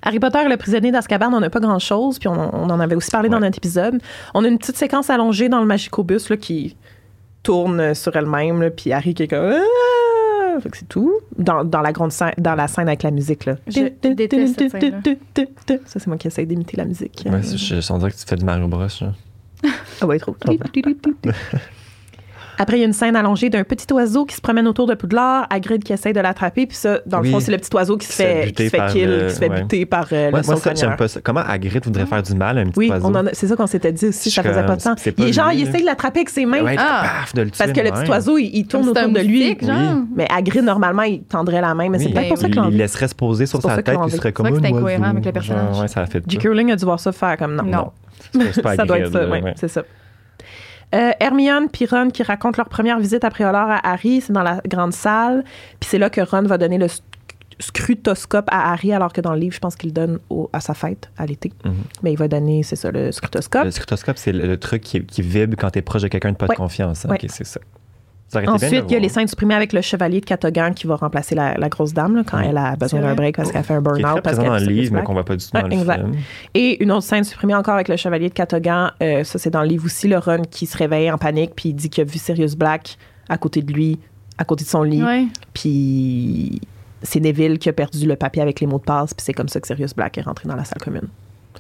Harry Potter et le prisonnier d'Azkaban, on n'a pas grand-chose, puis on, en avait aussi parlé dans notre épisode. On a une petite séquence allongée dans le Magicobus là, qui tourne sur elle-même, puis Harry qui est comme... Ah! c'est tout. Dans, dans, la grande scène, dans la scène avec la musique. Là. Je déteste cette scène Ça, c'est moi qui essaye d'imiter la musique. Ouais, je, sens dire que tu fais du Mario Bros. Ah ouais, trop. Après, il y a une scène allongée d'un petit oiseau qui se promène autour de Poudlard, Hagrid qui essaye de l'attraper, puis ça, dans le fond, c'est le petit oiseau qui se fait, qui se fait kill, qui se fait buter par euh, le Moi, ça, j'aime pas ça. Comment Hagrid voudrait faire du mal à un petit oui, oiseau? Oui, c'est ça qu'on s'était dit aussi, ça faisait pas de sens. Il, genre, il essaye de l'attraper avec ses mains. ah, de le tuer, parce que le petit oiseau, il, tourne autour de lui. Mais Hagrid, normalement, il tendrait la main, mais c'est peut-être pour ça qu'il Il laisserait se poser sur sa tête, il serait comme C'est incohérent avec le personnage. Ouais, J.K. Rowling a dû voir ça faire comme non. Non. Ça doit être ça, c'est ça. Euh, Hermione puis Ron qui racontent leur première visite après Poudlard à Harry, c'est dans la grande salle. Puis c'est là que Ron va donner le scrutoscope à Harry, alors que dans le livre, je pense qu'il donne à sa fête, à l'été. Mhm. Mais il va donner, c'est ça, le scrutoscope. Le scrutoscope, c'est le, truc qui, vibre quand tu es proche de quelqu'un de pas de confiance. OK, c'est ça. Ensuite, il y a les scènes supprimées avec le chevalier de Catogan qui va remplacer la, grosse dame quand elle a besoin d'un break parce qu'elle fait un burn-out. Parce qu'elle dans le livre, mais qu'on voit pas du tout dans le film. Et une autre scène supprimée encore avec le chevalier de Catogan, euh, ça c'est dans le livre aussi, le Ron qui se réveille en panique puis il dit qu'il a vu Sirius Black à côté de lui, à côté de son lit. Puis c'est Neville qui a perdu le papier avec les mots de passe puis c'est comme ça que Sirius Black est rentré dans la salle commune.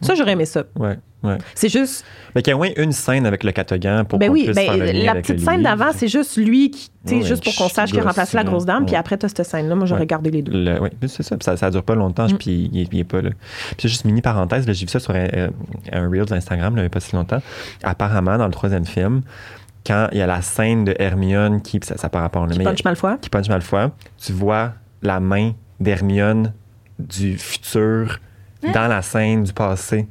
Ça, j'aurais aimé ça. Ouais, ouais. C'est juste. Mais qu'il y a au moins une scène avec le catogan pour ben qu'on oui, puisse ben, faire La petite scène d'avant, c'est juste lui qui. sais, juste pour qu'on sache qu'il a remplacé la grosse dame, puis après, tu as cette scène-là. Moi, j'aurais gardé les deux. oui, c'est ça. ça. Ça dure pas longtemps, mm. puis il, il, est pas là. Puis juste mini parenthèse, j'ai vu ça sur un, un Reels Instagram, il n'y a pas si longtemps. Apparemment, dans le troisième film, quand il y a la scène de Hermione qui. Ça, ça par rapport à Qui punch Malfoy. Qui punch Malfoy, tu vois la main d'Hermione du futur hein? dans la scène du passé.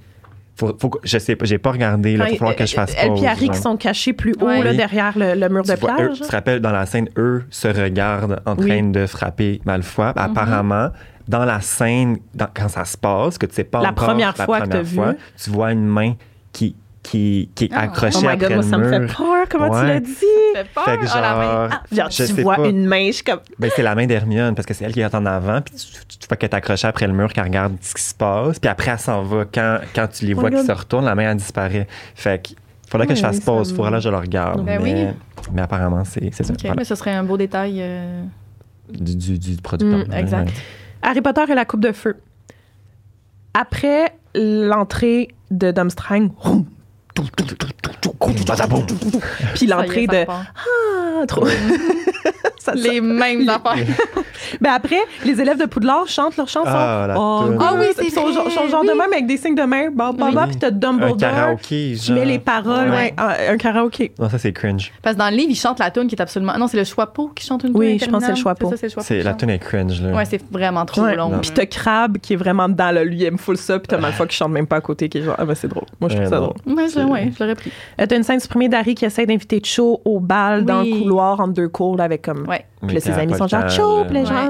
Faut, faut, je sais pas, j'ai pas regardé. Va falloir que je fasse Elle et Harry qui sont cachés plus haut là, derrière le, mur de plage. tu te rappelles, dans la scène, eux se regardent en train de frapper Malfoy. Mm-hmm. Apparemment, dans la scène, quand ça se passe, que tu sais pas la encore première fois la première que fois, tu vois une main qui qui, qui est ah. accroché oh après God, moi, ça me fait peur, comment tu l'as dit? Ça fait peur, fait que genre, ah, genre tu vois une main, je comme... Ben, c'est la main d'Hermione, parce que c'est elle qui est en avant, puis tu, tu, vois qu'elle est accrochée après le mur, qu'elle regarde ce qui se passe, puis après, elle s'en va. Quand, quand tu les oh vois qui se retournent, la main, elle disparaît. Fait que faudrait que je fasse pause, il faudrait que je le regarde. Ben mais, oui. mais apparemment, c'est ça. OK, mais ce serait un beau détail... Euh... Du, du, du, producteur. Mm, exact. Harry Potter et la coupe de feu. Après l'entrée de Dumstrang, puis l'entrée de ah trop les mêmes affaires. ben après, les élèves de Poudlard chantent leur chanson. Ah, oh, ah oui, c'est son, son genre de même avec des signes de main. Bah, bah, bah, puis t'as Dumbledore. Un karaoké, genre. mets les paroles, ouais. Ah, un karaoké. Non, ça, c'est cringe. Parce que dans le livre, ils chantent la tune qui est absolument. Non, c'est le Choixpeau qui chante une tune. Oui, je pense que c'est le Choixpeau. C'est la tune est cringe, là. Ouais, c'est vraiment trop long. Puis t'as Crab qui est vraiment dedans, là. Lui, il aime full ça. Puis t'as Malfoy qui chante même pas à côté, qui est genre, ah, ben c'est drôle. Moi, je trouve ça drôle. Ouais, je l'aurais pris. Euh, t'as une scène supprimée d'Harry qui essaie d'inviter Cho au bal dans le couloir entre deux cours avec comme. Ouais. Puis ses amis sont genre Cho, les gens.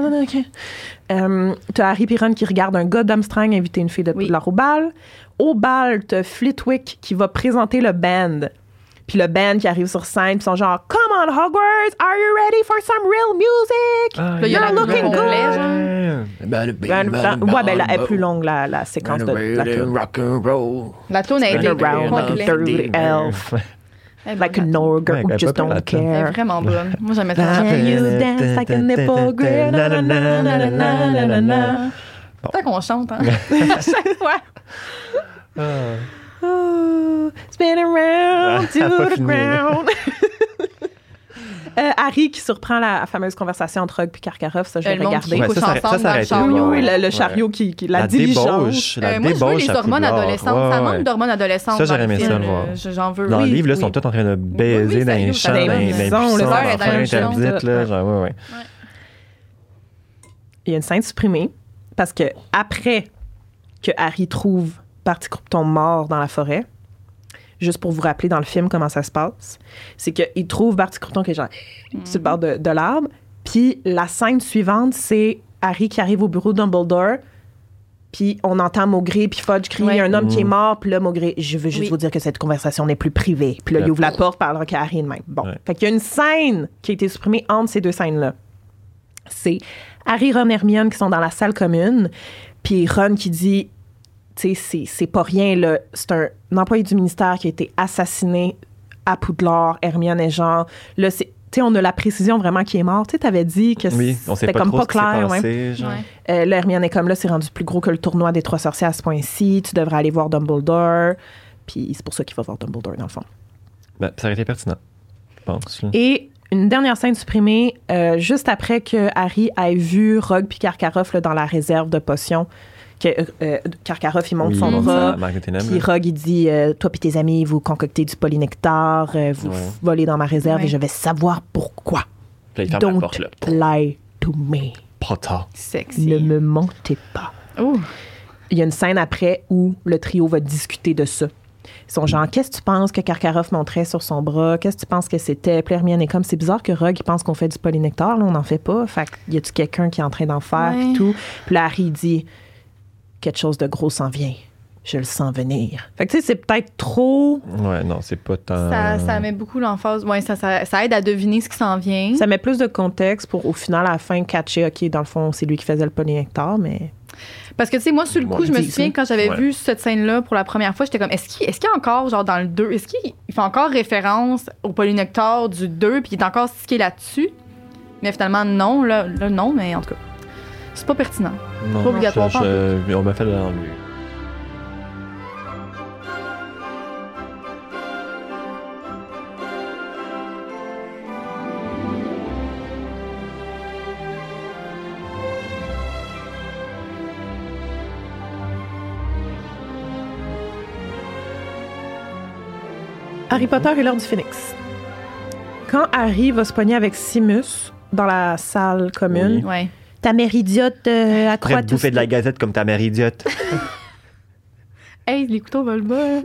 Euh, t'as Harry Piron qui regarde un gars d'Armstrong inviter une fille de Poudlard au bal. Au bal, t'as Flitwick qui va présenter le band. Puis le band qui arrive sur scène, puis sont genre Come on Hogwarts, are you ready for some real music? Ah, You're yeah, looking good. Ouais, ben là, elle est plus longue la, la séquence de la tune. Rock and roll. La tune a dirty elf. Like an ogre who just don't care. Elle est vraiment bonne. Moi, j'aimais ça. Can you dance like an hippogriff? C'est qu'on chante, hein? à chaque fois. Oh, spin around to the ground. Euh, Harry qui surprend la fameuse conversation entre Hug et Karkaroff, ça je l'ai regardé. Ouais, ça, ça, ça, ça oui, oui, le, le chariot qui, qui la, la diligence. Débauche, la euh, moi, débauche je veux les hormones adolescentes. Ouais, ça ouais. manque d'hormones adolescentes. Ça, j'aurais aimé ça le voir. J'en veux. Dans oui, le livre, là, ils oui. sont tous en train de baiser Oui, dans les champs, dans les buissons, dans ouais, ouais. Il y a une scène supprimée parce que après que Harry trouve Barty Croupton mort dans la forêt, juste pour vous rappeler dans le film comment ça se passe, c'est qu'il trouve Barty Croupton qui est genre sur le bord de, de l'arbre, puis la scène suivante, c'est Harry qui arrive au bureau de Dumbledore, puis on entend Maugré puis Fudge crier Ouais. un homme qui est Mm. mort, puis là Maugré, je veux juste Oui. vous dire que cette conversation n'est plus privée. Puis là, il ouvre la porte, parlera qu'à Harry de même. Bon, Ouais. fait qu'il y a une scène qui a été supprimée entre ces deux scènes-là. C'est Harry, Ron, Hermione qui sont dans la salle commune, puis Ron qui dit, c'est- c'est pas rien, là, c'est un, un employé du ministère qui a été assassiné à Poudlard, Hermione est genre, là, c'est, tu sais, on a la précision vraiment qui est mort. Tu sais, t'avais dit que Oui, c'était comme trop pas clair. ouais. passé, genre. Ouais. Euh, là, Hermione est comme là, c'est rendu plus gros que le tournoi des trois sorciers à ce point-ci. Tu devrais aller voir Dumbledore. Puis c'est pour ça qu'il va voir Dumbledore, dans le fond. Ben, ça aurait été pertinent, je pense. Et une dernière scène supprimée, euh, juste après que Harry ait vu Rogue puis Karkaroff là, dans la réserve de potions. Que, euh, euh, Karkaroff, il monte Oui, son bras. Puis. Rogue, il dit euh, Toi puis tes amis, vous concoctez du polynectar, euh, vous Ouais. volez dans ma réserve Ouais. et je vais savoir pourquoi. Là, il Don't porte, là. lie to me. Potter. Sexy. Ne me mentez pas. Oh. il y a une scène après où le trio va discuter de ça. Ils sont genre, qu'est-ce que tu penses que Karkaroff montrait sur son bras? Qu'est-ce que tu penses que c'était? Puis Hermione est comme, c'est bizarre que Rogue il pense qu'on fait du polynectar, là, on n'en fait pas. Fait qu'il y a-tu quelqu'un qui est en train d'en faire? Ouais. Puis tout? Puis là, Harry dit, quelque chose de gros s'en vient. Je le sens venir. Fait que tu sais, c'est peut-être trop. Ouais, non, c'est pas tant. Ça, ça met beaucoup l'emphase. Ouais, ça, ça, ça aide à deviner ce qui s'en vient. Ça met plus de contexte pour, au final, à la fin, catcher, OK, dans le fond, c'est lui qui faisait le polynectar, mais. Parce que, tu sais, moi, sur le coup, Bon, je me souviens, quand j'avais Ouais. vu cette scène-là pour la première fois, j'étais comme, est-ce qu'il est y a encore, genre, dans le 2, est-ce qu'il il fait encore référence au polynectar du 2, puis il est encore stické là-dessus? Mais finalement, non. Là, là, non, mais en tout cas, c'est pas pertinent. Non, pas obligatoire, je- on m'a fait l'enlever. Harry Potter et l'Ordre du Phénix. Quand Harry va se pogner avec Simus dans la salle commune, Oui. Ouais. Ta mère idiote euh, Après, tout bouffer de la gazette comme ta mère idiote. Hey, les couteaux volent bas.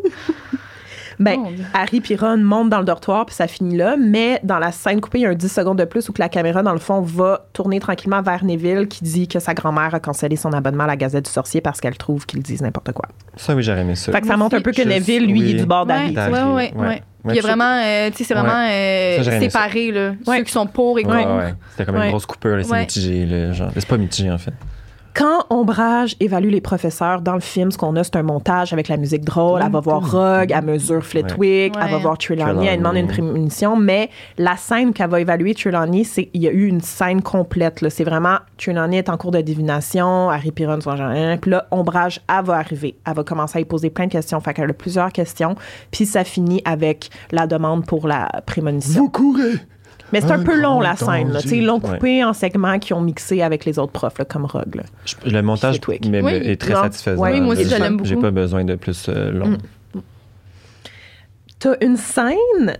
Ben. Harry puis Ron montent dans le dortoir puis ça finit là, mais dans la scène coupée, il y a un 10 secondes de plus où que la caméra, dans le fond, va tourner tranquillement vers Neville qui dit que sa grand-mère a cancellé son abonnement à la Gazette du Sorcier parce qu'elle trouve qu'ils disent n'importe quoi. Ça, oui, j'aurais aimé ça. Fait que ça montre un peu que Juste- Neville, lui, il est oui. du bord d'Harry. Ouais, d'Harry, ouais, Il y a vraiment, euh, tu sais, c'est vraiment euh, Ça, séparé, là. Ouais. Ceux qui sont pour et contre. ouais. C'était comme Ouais. une grosse coupure, c'est Ouais. mitigé, là, genre. C'est pas mitigé, en fait. Quand Ombrage évalue les professeurs dans le film, ce qu'on a, c'est un montage avec la musique drôle. Elle va voir Rogue, elle mesure Flitwick, Ouais. elle va voir Trelawney, elle demande une prémunition. Mais la scène qu'elle va évaluer Trelawney, c'est il y a eu une scène complète. C'est vraiment Trelawney est en cours de divination, Harry Piron sont genre hein, Puis là, Ombrage, elle va arriver. Elle va commencer à y poser plein de questions. Fait qu'elle a plusieurs questions. Puis ça finit avec la demande pour la prémonition. courez! Mais c'est un, Un peu long, la scène. là. Ils l'ont coupé en segments qui ont mixé avec les autres profs, là, comme Rogue. là. Je- Le montage mais- Oui. est très Non. satisfaisant. Ouais, Oui, moi aussi, J'ai- je l'aime J'ai beaucoup. pas besoin de plus euh, long. Mm. T'as une scène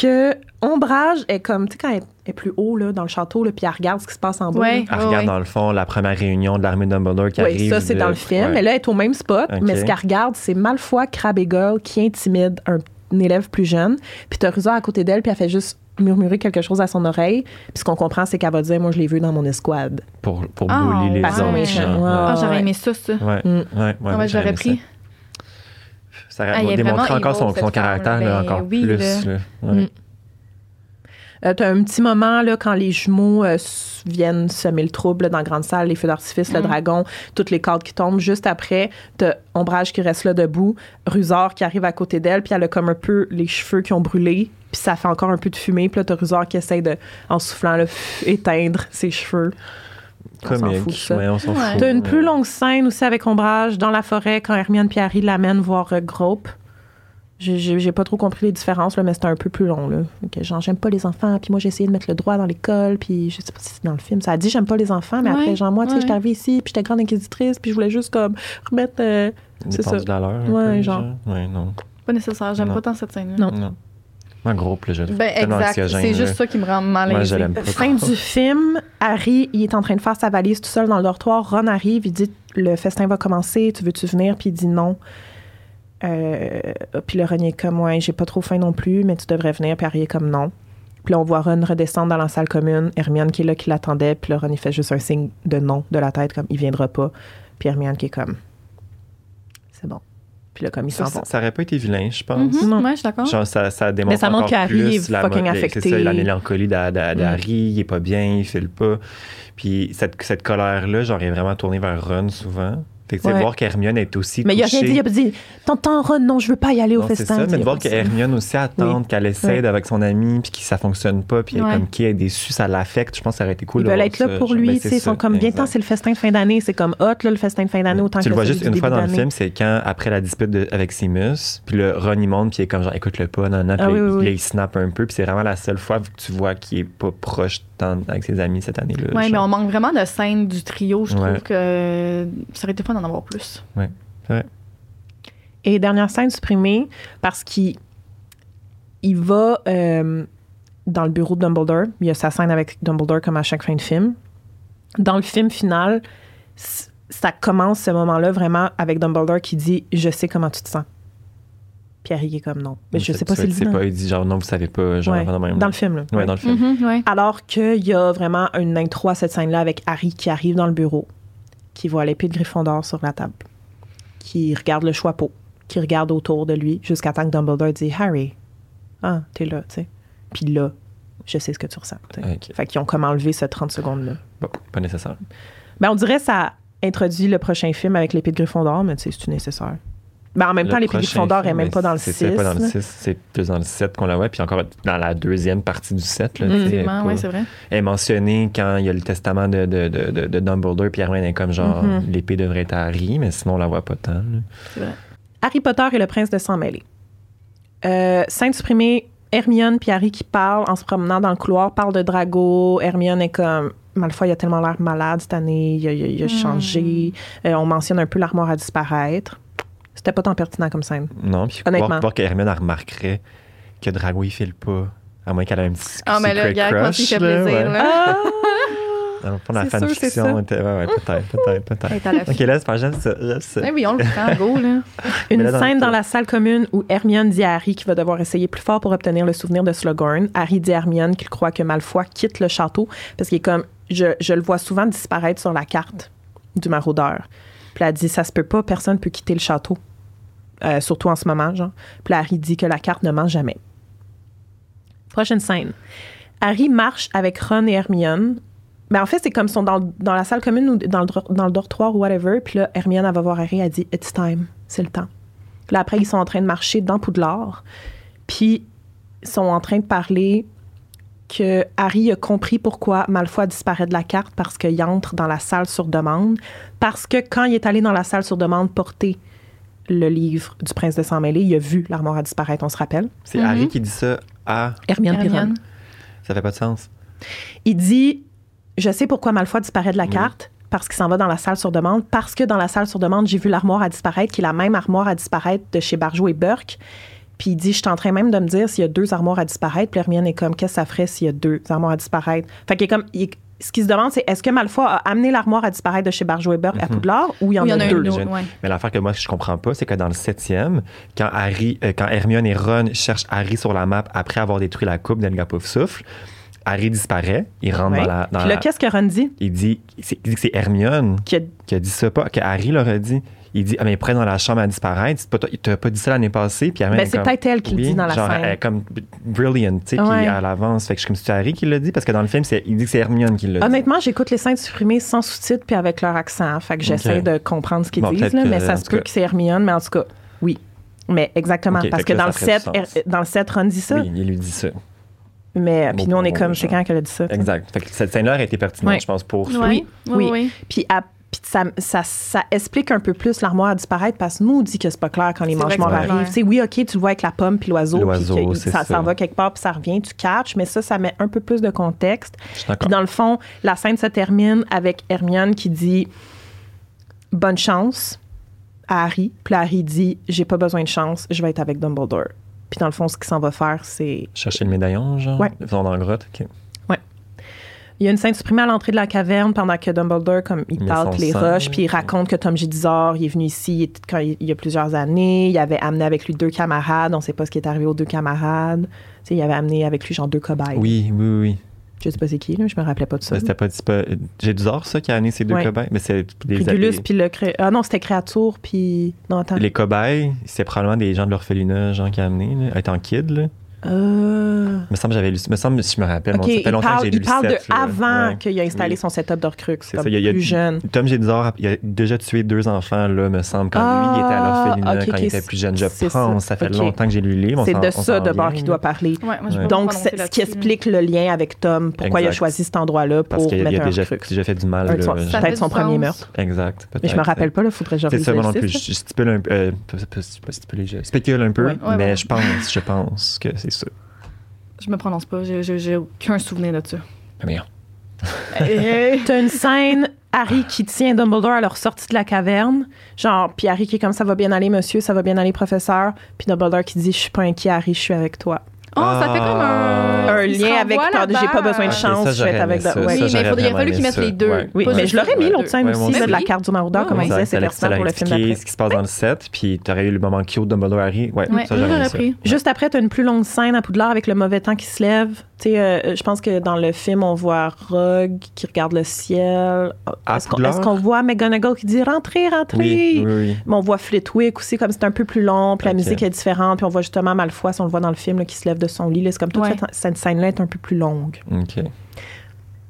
que Ombrage est comme, tu sais, quand elle est plus haut là, dans le château, là, puis elle regarde ce qui se passe en bas. elle regarde dans le fond la première réunion de l'armée Dumbledore qui arrive. Oui, ça, c'est dans le film. Mais là, elle est au même spot. Mais ce qu'elle regarde, c'est Malfoy, Crabbe et Girl qui intimide un, élève plus jeune. Puis t'as Rusard à côté d'elle, puis elle fait juste murmurer quelque chose à son oreille. Puis ce qu'on comprend, c'est qu'elle va dire Moi, je l'ai vu dans mon escouade. Pour, pour ah, les autres. Ah, j'aurais aimé ça, ça. Ouais, mm. ouais, ouais, j'aurais pris. Ça, aurait ah, démontré encore son, son caractère, là, ben encore plus. Là. Mm. Euh, tu as un petit moment là, quand les jumeaux euh, viennent semer le trouble dans la grande salle, les feux d'artifice, le mm. dragon, toutes les cordes qui tombent. Juste après, tu Ombrage qui reste là debout, Rusard qui arrive à côté d'elle, puis elle a comme un peu les cheveux qui ont brûlé, puis ça fait encore un peu de fumée. Puis Rusard qui essaie de, en soufflant, éteindre ses cheveux. Ouais, on s'en fout. T'as une plus longue scène aussi avec Ombrage dans la forêt quand Hermione et Harry l'amènent voir euh, Grope. J'ai pas trop compris les différences, là, mais c'était un peu plus long. Là. genre, j'aime pas les enfants, puis moi, j'ai essayé de mettre le droit dans l'école, puis je sais pas si c'est dans le film. Ça a dit, j'aime pas les enfants, mais après, genre, moi, tu sais, j'étais arrivée ici, puis j'étais grande inquisitrice, puis je voulais juste, comme, remettre. Euh, c'est ça. de l'heure. Ouais, genre. Ouais, non. Pas nécessaire, j'aime pas tant cette scène-là. Non. non. Un gros plaisir. Ben, exact. C'est juste ça qui me rend mal Moi, je Fin du film, Harry, il est en train de faire sa valise tout seul dans le dortoir. Ron arrive, il dit Le festin va commencer, tu veux-tu venir? Puis il dit non. Euh, puis le Ron est comme, ouais, j'ai pas trop faim non plus, mais tu devrais venir. Puis Harry est comme, non. Puis là, on voit Ron redescendre dans la salle commune. Hermione qui est là, qui l'attendait. Puis le Ron, il fait juste un signe de non de la tête, comme, il viendra pas. Puis Hermione qui est comme. Puis là, comme il s'en ça, ça aurait pas été vilain, je pense. Mm-hmm. non. Ouais, je suis d'accord. Genre, ça, ça démontre Mais ça montre qu'Harry est fucking affecté. C'est ça, la mélancolie d'Harry, il est pas bien, il file pas. Puis cette, cette colère-là, genre, est vraiment tourné vers Ron souvent. Fait que, ouais. voir qu'Hermione est aussi Mais il a rien dit, il a dit T'entends, Ron, non, je veux pas y aller au festin. C'est ça, mais de voir qu'Hermione aussi attend, qu'elle essaie avec son ami, puis que ça fonctionne pas, puis comme qui est déçu, ça l'affecte. Je pense que ça aurait été cool. Ils veulent être là pour lui, ben, tu sais. Ils sont comme bien temps, c'est le festin de fin d'année. C'est comme hot, là, le festin de fin d'année, autant tu que le vois juste une fois dans le film, c'est quand, après la dispute avec Simus, puis le Ron, il monte, puis il est comme genre, écoute-le pas, non, non, puis il snap un peu, puis c'est vraiment la seule fois que tu vois qu'il est pas proche avec ses amis cette année-là. Oui, mais on manque vraiment de scène du trio. Je trouve que ça aurait été fun d'en avoir plus. Oui, c'est Et dernière scène supprimée parce qu'il il va euh, dans le bureau de Dumbledore. Il y a sa scène avec Dumbledore comme à chaque fin de film. Dans le film final, ça commence ce moment-là vraiment avec Dumbledore qui dit Je sais comment tu te sens. Pierre, il est comme non. Mais je sais pas s'il dit. Pas, il dit genre non, vous savez pas. Genre, ouais. dans, même, dans, le film. Là. Dans le film. Mhm, mhm. Alors qu'il y a vraiment une intro à cette scène-là avec Harry qui arrive dans le bureau, qui voit l'épée de Gryffondor sur la table, qui regarde le choix pot, qui regarde autour de lui jusqu'à temps que Dumbledore dit Harry, ah, t'es là, tu sais. Puis là, je sais ce que tu ressens. Ah, okay. Fait qu'ils ont comme enlevé ce 30 secondes-là. Bon, pas nécessaire. Ben, on dirait que ça introduit le prochain film avec l'épée de Gryffondor, mais tu sais, c'est nécessaire? Ben, en même temps, les prix Fondor n'est même pas dans le 6. C'est pas dans le 6, c'est plus dans le 7 qu'on la voit, puis encore dans la deuxième partie du 7. Là, oui, c'est vrai. Elle est mentionnée quand il y a le testament de, de, de, de Dumbledore, puis Hermione est comme genre, mm-hmm. l'épée devrait être à Harry, mais sinon on la voit pas tant. C'est vrai. Harry Potter et le prince de sang mêlé. Euh, scène supprimée, Hermione puis Harry qui parlent en se promenant dans le couloir, parlent de Drago. Hermione est comme Malfoy a tellement l'air malade cette année, il a, changé. Mm. Euh, on mentionne un peu l'armoire à disparaître. C'était pas tant pertinent comme scène. Non, puis honnêtement. Voir, voir qu'Hermione remarquerait que Drago, il file pas. À moins qu'elle ait un petit Ah, mais le gars, quand il fait plaisir, là. Ah! Pour la fanfiction, ouais, ouais, peut-être, peut-être, peut-être. ok, laisse pas ça. ça. Eh oui, on le prend, go, là. Une scène dans la salle commune où Hermione dit à Harry qu'il va devoir essayer plus fort pour obtenir le souvenir de Slughorn. Harry dit à Hermione qu'il croit que Malfoy quitte le château parce qu'il est comme, je, je le vois souvent disparaître sur la carte du maraudeur. Puis elle dit, ça se peut pas, personne peut quitter le château. Euh, surtout en ce moment, genre. Puis Harry dit que la carte ne ment jamais. Prochaine scène. Harry marche avec Ron et Hermione. Mais en fait, c'est comme ils sont dans, la salle commune ou dans le, dortoir ou whatever. Puis là, Hermione, elle va voir Harry, elle dit It's time, c'est le temps. Là, après, ils sont en train de marcher dans Poudlard. Puis ils sont en train de parler que Harry a compris pourquoi Malfoy disparaît de la carte parce qu'il entre dans la salle sur demande. Parce que quand il est allé dans la salle sur demande porter le livre du Prince de Sang-Mêlé, il a vu l'armoire à disparaître, on se rappelle. C'est Harry mhm. qui dit ça à Hermione, Hermione. Ça fait pas de sens. Il dit Je sais pourquoi Malfoy disparaît de la carte, parce qu'il s'en va dans la salle sur demande, parce que dans la salle sur demande, j'ai vu l'armoire à disparaître, qui est la même armoire à disparaître de chez Barjot et Burke. Puis il dit, je suis en train même de me dire s'il y a deux armoires à disparaître. Puis Hermione est comme, qu'est-ce que ça ferait s'il y a deux armoires à disparaître? Fait qu'il est comme, ce qui se demande, c'est est-ce que Malfoy a amené l'armoire à disparaître de chez Barjo-Weber à mhm. Poudlard ou il y en, a, deux? Mais l'affaire que moi, je comprends pas, c'est que dans le septième, quand, Harry, euh, quand Hermione et Ron cherchent Harry sur la map après avoir détruit la coupe d'Elga Souffle, Harry disparaît, il rentre dans la. Dans Puis là, qu'est-ce que Ron dit? Il dit, il dit que c'est Hermione qui a... qui a dit ça, pas que Harry l'aurait dit il dit, ah, mais près dans la chambre à disparaître. Tu t'as pas dit ça l'année passée. Puis ben, c'est peut-être elle qui le dit dans la genre, scène. Elle est comme brilliant, tu sais, à l'avance. Fait que je suis comme, c'est Harry qui l'a dit, parce que dans le film, il dit que c'est Hermione qui l'a dit. Honnêtement, j'écoute les scènes supprimées sans sous-titres puis avec leur accent. Fait que j'essaie de comprendre ce qu'ils disent, là, mais ça se peut que c'est Hermione, mais en tout cas, oui. Mais exactement, parce que, dans, le set, dans le set, Ron dit ça. Oui, il lui dit ça. Mais puis nous, on est comme, c'est quand qu'elle a dit ça. Exact. Fait que cette scène-là a été pertinente, je pense, pour oui. Oui, oui. Puis à puis ça, ça, ça, explique un peu plus l'armoire à disparaître parce que nous, on dit que c'est pas clair quand les mangements arrivent. sais oui, OK, tu le vois avec la pomme puis l'oiseau. L'oiseau, ça s'en va quelque part puis ça revient, tu catches, mais ça, ça met un peu plus de contexte. Puis dans le fond, la scène se termine avec Hermione qui dit Bonne chance à Harry. Puis Harry dit J'ai pas besoin de chance, je vais être avec Dumbledore. Puis dans le fond, ce qu'il s'en va faire, c'est. Chercher le médaillon, genre? Ouais. Dans la grotte, OK. Il y a une scène supprimée à l'entrée de la caverne pendant que Dumbledore, comme il parle les roches, puis il raconte que Tom Jedizor, il est venu ici quand il, y a plusieurs années. Il avait amené avec lui deux camarades. On ne sait pas ce qui est arrivé aux deux camarades. Tu il avait amené avec lui genre deux cobayes. Oui, oui, oui. Je sais pas c'est qui, là, je me rappelais pas de ça. C'était pas, pas Jedizor, ça, qui a amené ces deux cobayes? Mais c'est des Régulus, puis le Ah non, c'était Créature, puis. Non, attends. Les cobayes, c'est probablement des gens de l'orphelinat, gens qui a amené, étant kid, là. Euh... Me semble j'avais lu. Me semble si je me rappelle. Okay, ça fait longtemps parle, que j'ai lu Il parle de avant qu'il a installé son setup d'Orcrux. C'est ça. Il y a, plus jeune. Tom Jedizor, il a déjà tué deux enfants là, me semble, quand lui il était à ah, l'orphelinat quand il était plus jeune. Je pense. Ça, ça fait longtemps que j'ai lu le livre. C'est de ça d'abord qu'il doit parler. Donc ce qui explique le lien avec Tom. Pourquoi il a choisi cet endroit-là pour mettre un Parce qu'il a déjà fait du mal. Peut-être son premier meurtre. Exact. Mais je me rappelle pas. Il faudrait que je C'est ça moi non plus. Je stipule un peu. Je spécule un peu, mais je pense, je pense que c'est ça. Je me prononce pas. J'ai aucun souvenir de ça. Ah, merde. T'as une scène, Harry qui tient Dumbledore à leur sortie de la caverne. Genre, puis Harry qui est comme ça va bien aller, monsieur, ça va bien aller, professeur. Puis Dumbledore qui dit Je suis pas inquiet, Harry, je suis avec toi. Oh, ça fait comme un, un lien avec j'ai pas besoin de chance, je vais être avec ça, Oui, mais il faudrait fallu qu'ils mettent les deux. Oui, mais je l'aurais mis l'autre scène aussi, de la carte du maraudeur, comme il disait, c'est pertinent pour le film d'après. ce qui se passe dans le set, puis tu aurais eu le moment cute de Dumbledore Harry. Ouais, ça j'aurais pris. Juste après, tu as une plus longue scène à Poudlard avec le mauvais temps qui se lève. Tu sais, euh, je pense que dans le film, on voit Rogue qui regarde le ciel. Est-ce qu'on voit McGonagall qui dit rentrez, rentrez? Oui, oui, Mais on voit Flitwick aussi, comme c'est un peu plus long, puis la musique est différente, puis on voit justement Malfoy, si on le voit dans le film, qui se lève de son lit. C'est comme toute cette, scène-là est un peu plus longue. OK.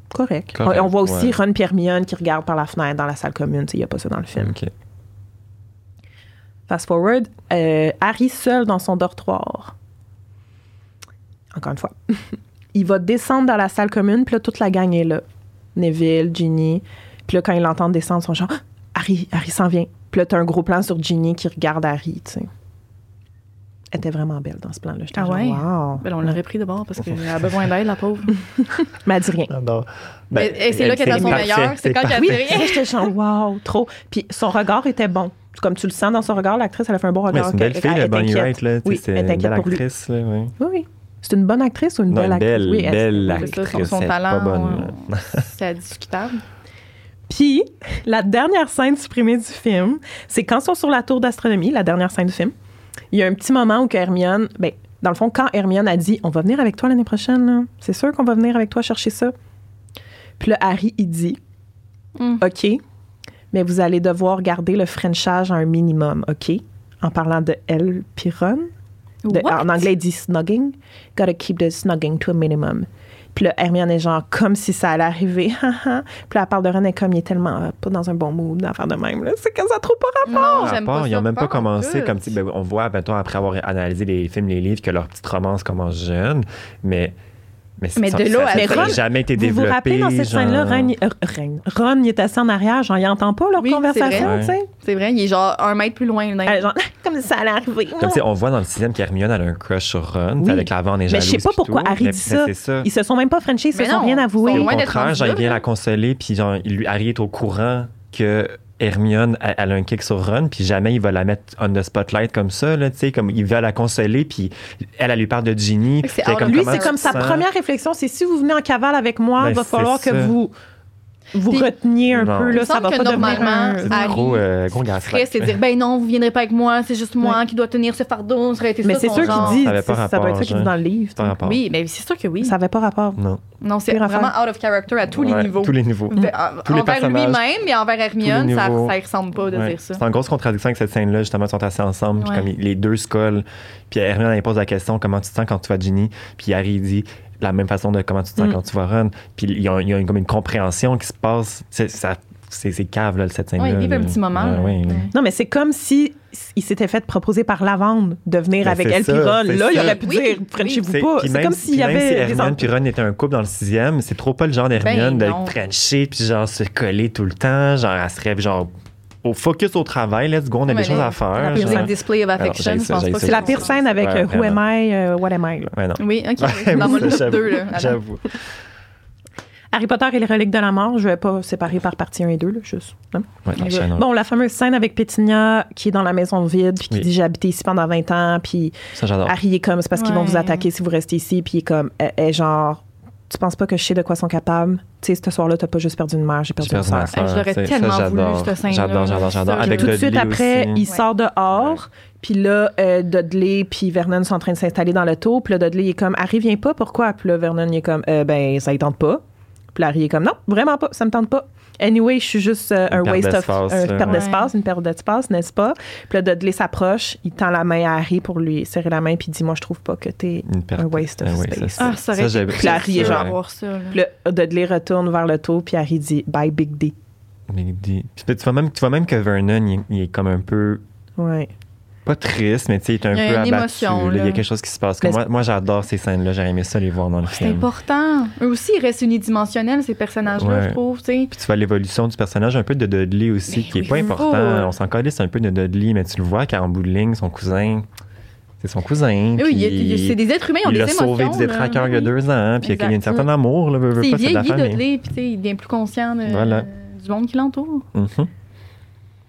Correct. On, voit aussi Ron Piermion qui regarde par la fenêtre dans la salle commune. Il n'y a pas ça dans le film. OK. Fast forward, euh, Harry seul dans son dortoir. Encore une fois. il va descendre dans la salle commune, puis là, toute la gang est là. Neville, Ginny. Puis là, quand il l'entend descendre, ils sont genre, ah, Harry, Harry s'en vient. Puis là, t'as un gros plan sur Ginny qui regarde Harry, tu sais. Elle était vraiment belle dans ce plan-là. Ah ouais? Wow. Ben, on l'aurait pris de bord parce qu'elle a besoin d'aide, la pauvre. Mais elle dit rien. Ah ben, et, c'est là qu'elle est à son meilleur. C'est quand qu'elle dit rien. J'étais genre, wow, trop. Puis son regard était bon. Comme tu le sens dans son regard, l'actrice, elle a fait un bon regard. c'est une belle fille, la Bonnie Wright. Là, oui, c'est une belle actrice. Là, oui. oui, oui. C'est une bonne actrice ou une belle actrice? Belle, oui, belle actrice. Son, talent, pas bonne. c'est discutable. Puis, la dernière scène supprimée du film, c'est quand ils sont sur la tour d'astronomie, la dernière scène du film. Il y a un petit moment où Hermione, ben, dans le fond, quand Hermione a dit On va venir avec toi l'année prochaine, c'est sûr qu'on va venir avec toi chercher ça. Puis là, Harry, il dit mm. OK, mais vous allez devoir garder le Frenchage à un minimum, OK? En parlant de elle, Piron en anglais, il dit snugging. Gotta keep the snugging to a minimum. Puis là, Hermione est genre comme si ça allait arriver. puis là, elle parle de René comme il est tellement euh, pas dans un bon mood d'affaire de même. C'est que ça trop pas rapport. Non, pas, ils n'ont même pas, commencé comme si ben, on voit 20 ans après avoir analysé les films, les livres, que leur petite romance commence jeune. Mais mais, mais de l'eau, ça n'a jamais été développé. Vous vous rappelez dans cette scène-là, Ron, euh, Ron, il est assis en arrière, genre, il n'entend pas leur conversation, tu sais? C'est vrai, il est genre un mètre plus loin. Euh, genre, comme si ça allait arriver. Comme si on voit dans le sixième qu'Hermione a un crush sur Ron, oui. avec l'avant, on est Mais je sais pas pourquoi Harry dit ça. Ils se sont même pas frenchés, ils se sont rien avoués. Au contraire, genre, il vient la consoler, puis genre, Harry est au courant que Hermione, elle, a un kick sur Ron, puis jamais il va la mettre on the spotlight comme ça, là, tu sais, comme il va la consoler, puis elle, elle lui parle de Ginny. Comme, lui, c'est comme sa première réflexion, c'est si vous venez en cavale avec moi, il ben, va falloir que vous vous reteniez un peu, là, ça va pas normalement, devenir un... gros, euh, gros c'est dire, ben non, vous viendrez pas avec moi, c'est juste moi qui dois tenir ce fardeau, ça aurait été Mais c'est sûr qu'il dit, ça, rapport, ça doit être ça qu'il dit dans le livre. Oui, mais c'est sûr que oui. Ça n'avait pas rapport. Non. Non, c'est vraiment out of character à tous les niveaux. Tous les niveaux. tous envers lui-même et envers Hermione, ça ne ressemble pas de dire ça. C'est en grosse contradiction avec cette scène-là, justement, ils sont assis ensemble, puis comme les deux se collent, puis Hermione, elle pose la question, comment tu te sens quand tu vas Ginny, puis Harry dit, la même façon de comment tu te sens mm. quand tu vas run. Puis il y a, y a une, comme une compréhension qui se passe. C'est, ça, c'est, cave, là, cette scène-là. Oui, il vivent un petit moment. Non, mais c'est comme si il s'était fait proposer par Lavande de venir ben, avec elle puis Ron. Là, il aurait pu dire Frenchez-vous pas. C'est comme s'il y avait. Si Hermione puis Ron étaient un couple dans le sixième, c'est trop pas le genre d'Hermione ben, d'être Frenché puis genre se coller tout le temps. Genre, elle serait genre au focus au travail, let's go, on a des choses à faire. La display of affection, je pense pas. C'est la pire scène avec euh, Who Am I, uh, What Am I. Non. Oui, ok. Dans mon liste 2, là. J'avoue. Harry Potter et les reliques de la mort, je vais pas séparer par partie 1 et 2, là, juste. Ouais, bon, la fameuse scène avec Pétinia qui est dans la maison vide, puis qui dit J'ai habité ici pendant 20 ans, puis Harry est comme C'est parce qu'ils vont vous attaquer si vous restez ici, puis il est comme, est genre tu penses pas que je sais de quoi sont capables? Tu sais, ce soir-là, t'as pas juste perdu une mère, j'ai perdu, une soeur. Je l'aurais tellement voulu, cette scène J'adore, j'adore, j'adore. Avec tout de suite après, il sort dehors, puis là, euh, Dudley puis Vernon sont en train de s'installer dans l'auto, puis là, Dudley est comme, Harry vient pas, pourquoi? Puis là, Vernon, il est comme, euh, ben, ça ne tente pas. Puis Harry est comme, non, vraiment pas, ça me tente pas. Anyway, je suis juste euh, un waste of. une perte d'espace, une perte d'espace, n'est-ce pas? Puis là, Dudley s'approche, il tend la main à Harry pour lui serrer la main, puis il dit Moi, je trouve pas que t'es un waste of space. ah, ça aurait été. Puis Harry est genre. Puis là, Dudley retourne vers le tour, puis Harry dit Bye, Big D. Big D. Puis tu vois même, tu vois même que Vernon, il, il est comme un peu. Ouais pas triste, mais tu sais, il est un il peu abattu. il y a quelque chose qui se passe. moi, moi j'adore ces scènes-là. J'aurais aimé ça les voir dans le film. C'est important. Eux aussi, ils restent unidimensionnels, ces personnages-là, je trouve. Puis tu vois l'évolution du personnage un peu de Dudley aussi, qui est pas important. On s'en calisse un peu de Dudley, mais tu le vois qu'en bout de ligne, son cousin. C'est son cousin. Oui, c'est des êtres humains, ils ont des émotions. Il l'a sauvé du détraqueur il y a deux ans, puis il y a un certain amour, là, veut, veut pas, c'est de la famille. Dudley, puis il devient plus conscient du monde qui l'entoure. Mm-hmm.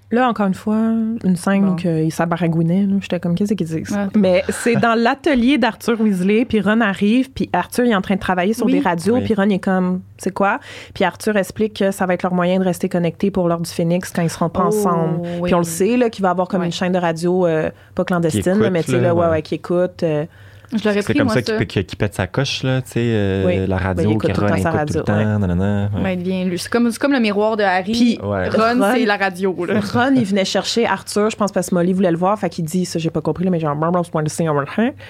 Là, encore une fois, une scène bon. qu'il s'abaragouinait. J'étais comme, qu'est-ce qu'ils disent? Mais c'est dans l'atelier d'Arthur Weasley, puis Ron arrive, puis Arthur est en train de travailler sur des radios, puis Ron est comme, c'est quoi? Puis Arthur explique que ça va être leur moyen de rester connectés pour l'heure du Phoenix quand ils seront pas oh, ensemble. Puis on le sait, là, qu'il va avoir comme une chaîne de radio, euh, pas clandestine, mais tu sais, là, ouais, ouais, qui écoute. Euh, c'est comme ça qu'il pète sa coche, là, tu sais, euh, la radio, ben, qui Ron écoute radio, tout le temps. Ben, c'est comme, comme le miroir de Harry. Puis, Ron, c'est la radio. Là. Ron, il venait chercher Arthur, je pense parce que Molly voulait le voir, fait qu'il dit, ça, j'ai pas compris, mais genre, point de signe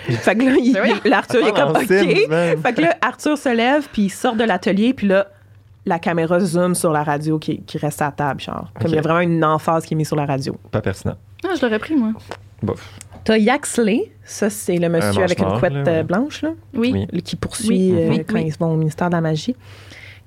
Fait que là, il, ben Arthur, il est comme, OK. Fait que là, Arthur se lève, puis il sort de l'atelier, puis là, la caméra zoom sur la radio qui, qui reste à table, genre. Comme il y a vraiment une emphase qui est mise sur la radio. Pas pertinent. Ah, je l'aurais pris, moi. Bof. T'as Yaxley, ça c'est le monsieur avec une couette euh, blanche, là, oui. qui poursuit euh, quand ils vont au ministère de la Magie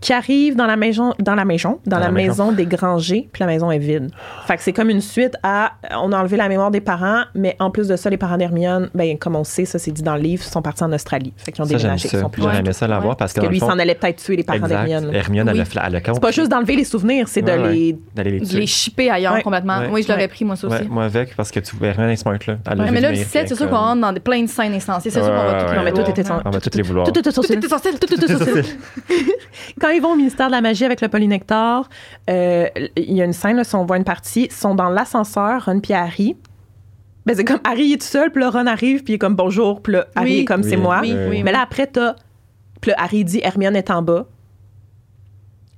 qui arrive dans la maison, dans la maison, dans, la, maison. des Grangers, puis la maison est vide. Fait que c'est comme une suite à, on a enlevé la mémoire des parents, mais en plus de ça, les parents d'Hermione, ben comme on sait, ça c'est dit dans le livre, sont partis en Australie. Fait qu'ils ont déménagé. Ils sont plus J'aurais aimé ça l'avoir parce que, lui, s'en allait peut-être tuer les parents d'Hermione. Hermione, elle, a, C'est pas juste d'enlever les souvenirs, c'est de les, d'aller les, les chipper ailleurs complètement. Oui, je l'aurais pris moi ça aussi. moi avec parce que tu Hermione est smart là. mais là, le 17, c'est sûr qu'on rentre dans plein de scènes instanciées. C'est sûr qu'on va tout les vouloir. Tout est Quand ils vont au ministère de la avec le polynectar. Euh, il y a une scène, là, si on voit une partie, ils sont dans l'ascenseur, Ron et Harry. Ben, c'est comme Harry est tout seul, puis là, Ron arrive, puis il est comme bonjour, puis là, Harry est comme c'est moi. Mais là, après, t'as. Puis là, Harry dit Hermione est en bas.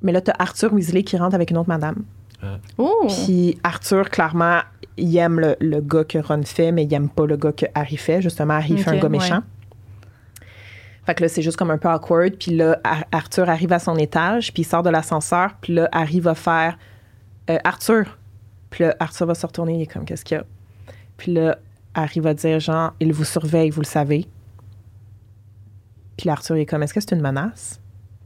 Mais là, t'as Arthur Weasley qui rentre avec une autre madame. Ah. Oh. Puis Arthur, clairement, il aime le, gars que Ron fait, mais il aime pas le gars que Harry fait. Justement, Harry fait un gars méchant. Fait que là, c'est juste comme un peu awkward. Puis là, Arthur arrive à son étage, puis il sort de l'ascenseur. Puis là, Harry va faire euh, Arthur. Puis là, Arthur va se retourner, il est comme, qu'est-ce qu'il y a? Puis là, Harry va dire, genre, il vous surveille, vous le savez. Puis là, Arthur est comme, est-ce que c'est une menace?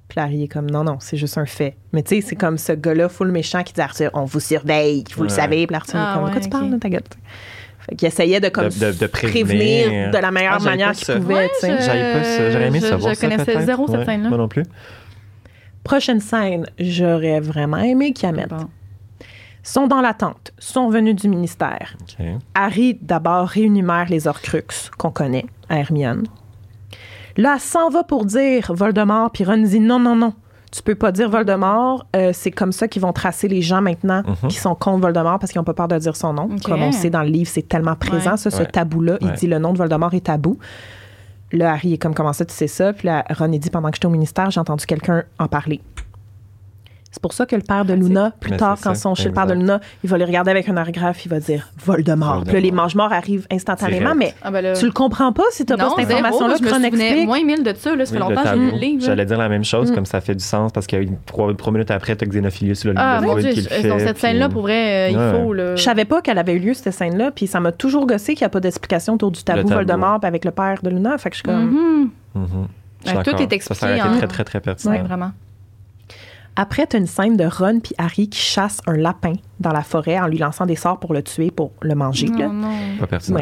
Puis là, Harry est comme, non, non, c'est juste un fait. Mais tu sais, c'est comme ce gars-là, full méchant, qui dit, Arthur, on vous surveille, vous le savez. Puis Arthur est ah comme, quoi tu parles, ta gueule? Qui essayait de, comme, de, prévenir. de la meilleure manière qu'il pouvait. J'aurais aimé ça. Je connaissais zéro cette scène-là. Moi non plus. Prochaine scène, j'aurais vraiment aimé qu'il y mette. sont dans l'attente, sont venus du ministère. Harry, d'abord, réunumère les Horcruxes qu'on connaît à Hermione. Là, elle s'en va pour dire Voldemort, puis Ron dit non, non, non. Tu peux pas dire Voldemort. Euh, c'est comme ça qu'ils vont tracer les gens maintenant mhm. qui sont contre Voldemort parce qu'ils n'ont pas peur de dire son nom. Comme on sait dans le livre, c'est tellement présent, ce tabou-là. Il dit le nom de Voldemort est tabou. Là, Harry est comme comment ça, tu sais ça? Puis là, Ron, il dit pendant que j'étais au ministère, j'ai entendu quelqu'un en parler. C'est pour ça que le père de Luna, plus tard, quand son chez le père de Luna, il va les regarder avec un orographe, il va dire Voldemort. Puis là, les mange-morts arrivent instantanément, mais ah, ben tu le comprends pas si tu n'as pas cette information-là. Je me souvenais moins mille de ça, là, ça fait longtemps que j'ai lu le livre. J'allais dire la même chose, mm. comme ça fait du sens, parce que trois, minutes après, tu as Xenophilius, le ah, mon Dieu, cette scène-là, pour vrai, il faut. Je savais pas qu'elle avait eu lieu, cette scène-là, puis ça m'a toujours gossé qu'il n'y a pas d'explication autour du tabou Voldemort avec le père de Luna. Fait que je suis comme. Mm-hmm. Mm-hmm. Tout est expliqué. Ça a été très, très, très pertinent. vraiment. Après, tu as une scène de Ron puis Harry qui chassent un lapin dans la forêt en lui lançant des sorts pour le tuer, pour le manger. Non, non. Pas pertinent.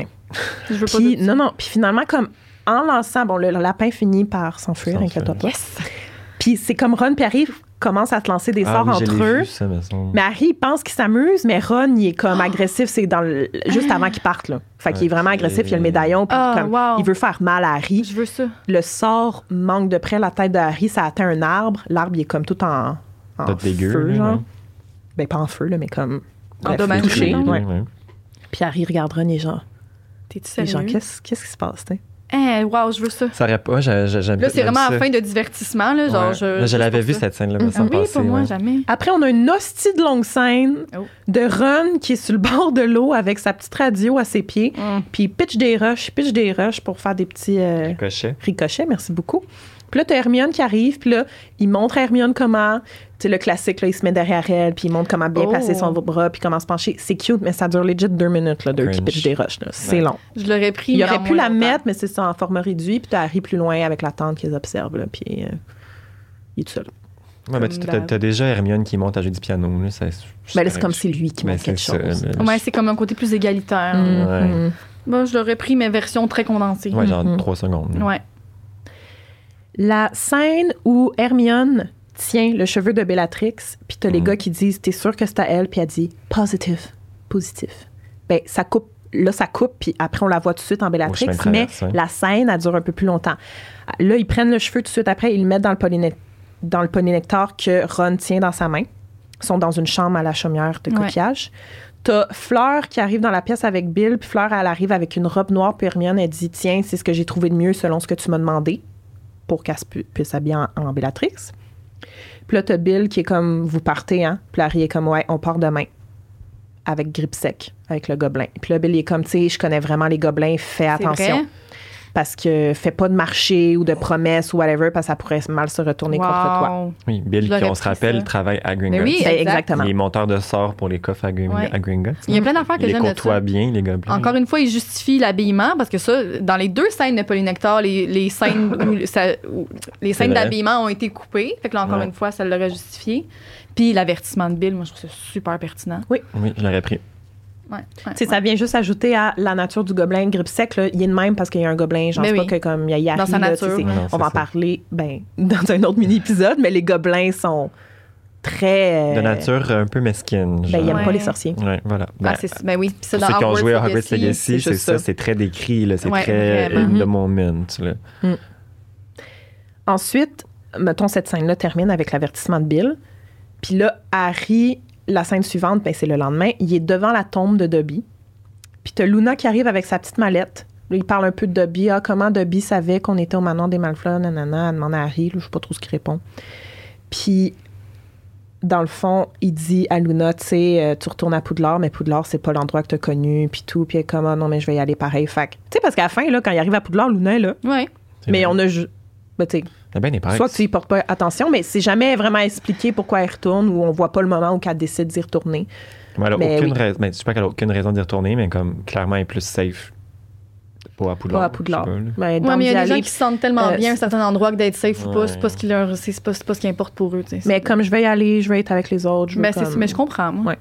Je veux puis, non, non. Puis finalement, comme en lançant, bon, le, lapin finit par s'enfuir, inquiète-toi pas. Puis c'est comme Ron puis Harry commencent à se lancer des ah sorts entre eux. mais Harry il pense qu'il s'amuse, mais Ron il est comme ah! agressif, c'est dans juste avant qu'il parte là. Fait qu'il est vraiment agressif, il a le médaillon puis ah, comme, il veut faire mal à Harry. Je veux ça. Le sort manque de près la tête de Harry, ça atteint un arbre, l'arbre il est comme tout en, en feu genre. Ben pas en feu là, mais comme touché. Puis Harry regarde Ron et genre T'es-tu sérieux? Qu'est-ce qui se passe, eh, wow, je veux ça. Ça aurait pas, j'aime Là, c'est vraiment la fin de divertissement, là. Genre, je, l'avais vu, cette scène-là, me ah, Oui, pour moi, jamais. Après, on a une hostie de longue scène oh. de Ron qui est sur le bord de l'eau avec sa petite radio à ses pieds. Mm. Puis pitch des rushs, pitch des rushs pour faire des petits. Euh, ricochets. Ricochets, merci beaucoup. Puis là, t'as Hermione qui arrive, puis là, il montre à Hermione comment, tu sais, le classique, là, il se met derrière elle, puis il montre comment bien placer son oh. bras, puis comment se pencher. C'est cute, mais ça dure legit deux minutes, là, de qui pitch des roches, C'est long. Je l'aurais pris. Il aurait pu la mettre, mais c'est ça, en format réduit, puis t'as Harry plus loin avec la tante qu'ils observent, là, puis euh, il est tout seul. Ouais, mais tu as, déjà Hermione qui monte à jouer du piano. Là, ben là, c'est comme c'est lui qui monte quelque chose. ouais, c'est comme un côté plus égalitaire. Mm, mm. je l'aurais pris, mais version très condensée. Ouais, genre mm, trois secondes. Ouais. La scène où Hermione tient le cheveu de Bellatrix, puis t'as les mhm. gars qui disent T'es sûr que c'est à elle? Puis elle dit Positif, positif. Ben, ça coupe. Là, ça coupe, puis après, on la voit tout de suite en Bellatrix, mais la scène, elle dure un peu plus longtemps. Là, ils prennent le cheveu tout de suite après, ils le mettent dans le, dans le polynectar que Ron tient dans sa main. Ils sont dans une chambre à la chaumière de coquillage. T'as Fleur qui arrive dans la pièce avec Bill, puis Fleur, elle arrive avec une robe noire, puis Hermione, elle dit Tiens, c'est ce que j'ai trouvé de mieux selon ce que tu m'as demandé pour qu'elle puisse s'habiller en, Bellatrix. Puis là, t'as Bill qui est comme, vous partez, hein? Puis Harry est comme, ouais, on part demain. Avec grippe sec, avec le gobelin. Puis là, Bill est comme, tu sais, je connais vraiment les gobelins, fais attention parce que fais pas de marché ou de promesses ou whatever parce que ça pourrait mal se retourner contre toi. Oui, Bill, qui, on se rappelle, travaille à Gringotts. Oui, exactement. Il est monteur de sorts pour les coffres à, Gringotts. Il y a plein d'affaires que j'aime de ça. côtoie bien, les gobelins. Encore une fois, il justifie l'habillement parce que ça, dans les deux scènes de Polynectar, les, les scènes, où les scènes d'habillement ont été coupées. Fait que là, encore une fois, ça l'aurait justifié. Puis l'avertissement de Bill, moi, je trouve ça super pertinent. Oui. Oui, je l'aurais pris. Ouais, Ça vient juste ajouter à la nature du gobelin grippe sec. Là, il est de même parce qu'il y a un gobelin. Genre, ben pas que comme il y a Dans sa nature. on va en parler ben, dans un autre mini-épisode, mais les gobelins sont très. De nature un peu mesquine. Ben, ils n'aiment pas les sorciers. Ouais, voilà. Ben, ah, ben oui. Ceux qui ont joué à Hogwarts Legacy, c'est ça. C'est très décrit. C'est très in the moment. Là. Mm. Ensuite, mettons, cette scène-là termine avec l'avertissement de Bill. Puis là, Harry la scène suivante, ben, c'est le lendemain. Il est devant la tombe de Dobby. Puis t'as Luna qui arrive avec sa petite mallette. il parle un peu de Dobby. Ah, comment Dobby savait qu'on était au manoir des Malfoy, nanana. Elle demande à Harry. je sais pas trop ce qu'il répond. Puis, dans le fond, il dit à Luna, tu sais, euh, tu retournes à Poudlard, mais Poudlard, c'est pas l'endroit que t'as connu, puis tout. Puis elle est comme, ah, non, mais je vais y aller pareil. Fait tu sais, parce qu'à la fin, là, quand il arrive à Poudlard, Luna est là. Ouais. Mais on a... Ben, tu Soit tu y portes pas attention, mais c'est jamais vraiment expliqué pourquoi elle retourne ou on voit pas le moment où elle décide d'y retourner. elle a aucune raison. Ben, je sais pas qu'elle a aucune raison d'y retourner, mais comme clairement elle est plus safe. Pas à Poudlard. Pas à Poudlard. mais il y a des gens qui se sentent tellement euh, bien à un certain endroit que d'être safe ou pas, c'est pas ce qui leur, c'est pas, ce qui importe pour eux. Mais comme je vais y aller, je vais être avec les autres. Je mais, comme... mais je comprends, moi. Ouais.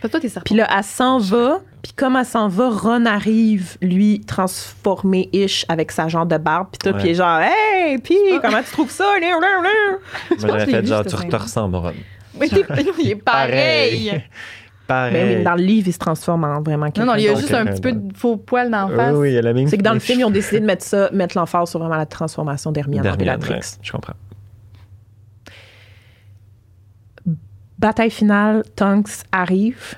Toi, t'es Puis là, elle s'en va, puis comme elle s'en va, Ron arrive, lui, transformé-ish avec sa genre de barbe, puis tout, puis genre, hey, puis comment tu trouves ça? Moi, j'aurais fait genre, tu te ressembles, Ron. Oui, il est pareil. pareil. dans le livre, il se transforme en vraiment quelqu'un Non, non, il y a juste un petit peu de faux poils dans la face. Oui, il y a la même C'est que dans le film, ils ont décidé de mettre ça, mettre l'emphase sur vraiment la transformation d'Hermione en Bellatrix. je comprends. Bataille finale, Tonks arrive.